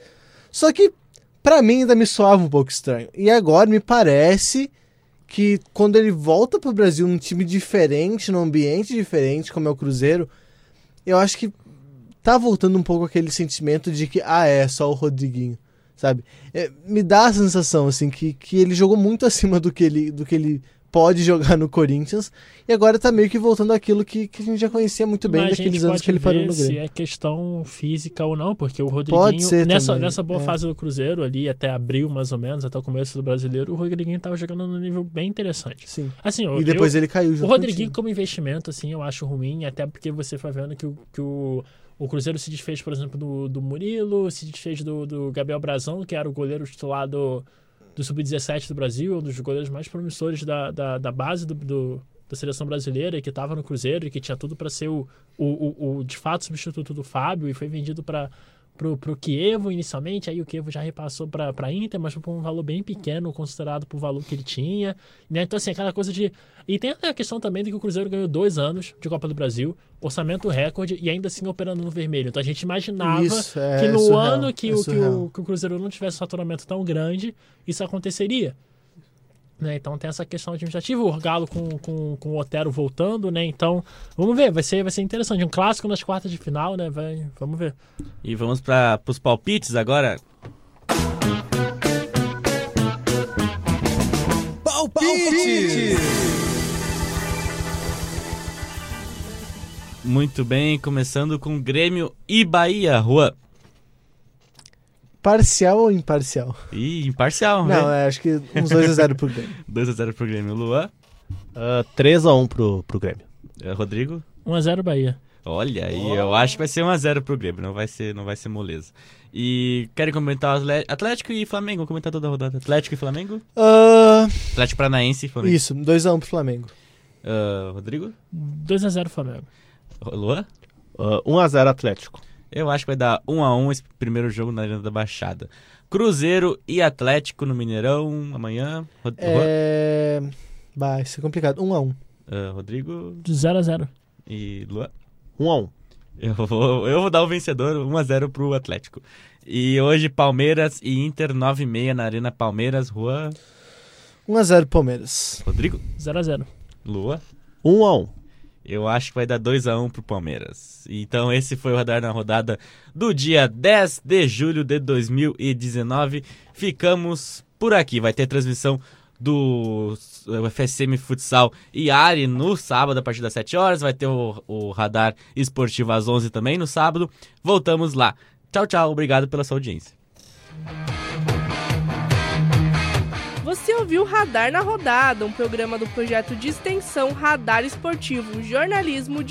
Só que, pra mim, ainda me soava um pouco estranho. E agora me parece que quando ele volta pro Brasil num time diferente, num ambiente diferente, como é o Cruzeiro, eu acho que tá voltando um pouco aquele sentimento de que, ah, é, só o Rodriguinho, sabe? É, me dá a sensação, assim, que, que ele jogou muito [LAUGHS] acima do que ele, do que ele pode jogar no Corinthians. E agora tá meio que voltando àquilo que, que a gente já conhecia muito bem Mas daqueles anos que ele parou no se Grêmio. é questão física ou não, porque o Pode Rodriguinho, ser nessa, também, nessa boa é. fase do Cruzeiro ali, até abril mais ou menos, até o começo do Brasileiro, o Rodriguinho tava jogando num nível bem interessante. Sim. Assim, eu- E depois eu, ele caiu o junto Rodriguinho com como investimento, assim, eu acho ruim, até porque você foi vendo que o, que o, o Cruzeiro se desfez, por exemplo, do, do Murilo, se desfez do, do Gabriel Brazão, que era o goleiro titular do, do Sub-17 do Brasil, um dos goleiros mais promissores da, da, da base do, do- da seleção brasileira, que estava no Cruzeiro e que tinha tudo para ser o, o, o, o, de fato, substituto do Fábio, e foi vendido para pro, pro Kievo inicialmente, aí o Kievo já repassou pra, pra Inter, mas por um valor bem pequeno, considerado pro valor que ele tinha. Né? Então, assim, aquela coisa de. E tem a questão também de que o Cruzeiro ganhou dois anos de Copa do Brasil, orçamento recorde e ainda assim operando no vermelho. Então a gente imaginava Isso, é que no surreal, ano que, é o, que, o, que o Cruzeiro não tivesse um faturamento tão grande, isso aconteceria. Né, então tem essa questão administrativa, o Galo com, com, com o Otero voltando, né? Então, vamos ver, vai ser, vai ser interessante. Um clássico nas quartas de final, né? Vai, vamos ver. E vamos para os palpites agora. Palpite! Muito bem, começando com Grêmio e Bahia, Rua. Parcial ou imparcial? Ih, imparcial, Não, né? é, acho que uns 2x0 pro Grêmio. [LAUGHS] 2x0 pro Grêmio. Luan, Ah, 3x1 pro, pro Grêmio. eh, Rodrigo. 1x0 Bahia. Olha aí, eu acho que vai ser 1x0 pro Grêmio, não vai ser, não vai ser moleza. E querem comentar o Atlético e Flamengo? Comentar toda a rodada. Atlético e Flamengo? Ah, Atlético Paranaense e Flamengo. isso, 2x1 pro Flamengo. Ah, Rodrigo? 2x0 Flamengo. Luan? Ah, 1x0 Atlético. Eu acho que vai dar 1x1 esse primeiro jogo na Arena da Baixada. Cruzeiro e Atlético no Mineirão amanhã. Rod-? É. Vai ser complicado. 1x1. Ah, Rodrigo 0x0. e Luan? 1x1. Eu vou, eu vou dar o vencedor 1x0 pro Atlético. E hoje Palmeiras e Inter 9h30 na Arena Palmeiras. Juan, 1x0 Palmeiras. Rodrigo, 0x0. Lua. 1x1. Eu acho que vai dar 2x1 pro Palmeiras. Então esse foi o Radar na Rodada do dia 10 de julho de 2019. Ficamos por aqui. Vai ter transmissão do FSM Futsal e Ari no sábado a partir das 7 horas. Vai ter o, o Radar Esportivo às 11 também no sábado. Voltamos lá. Tchau, tchau. Obrigado pela sua audiência. Você ouviu Radar na Rodada, um programa do projeto de extensão Radar Esportivo, jornalismo de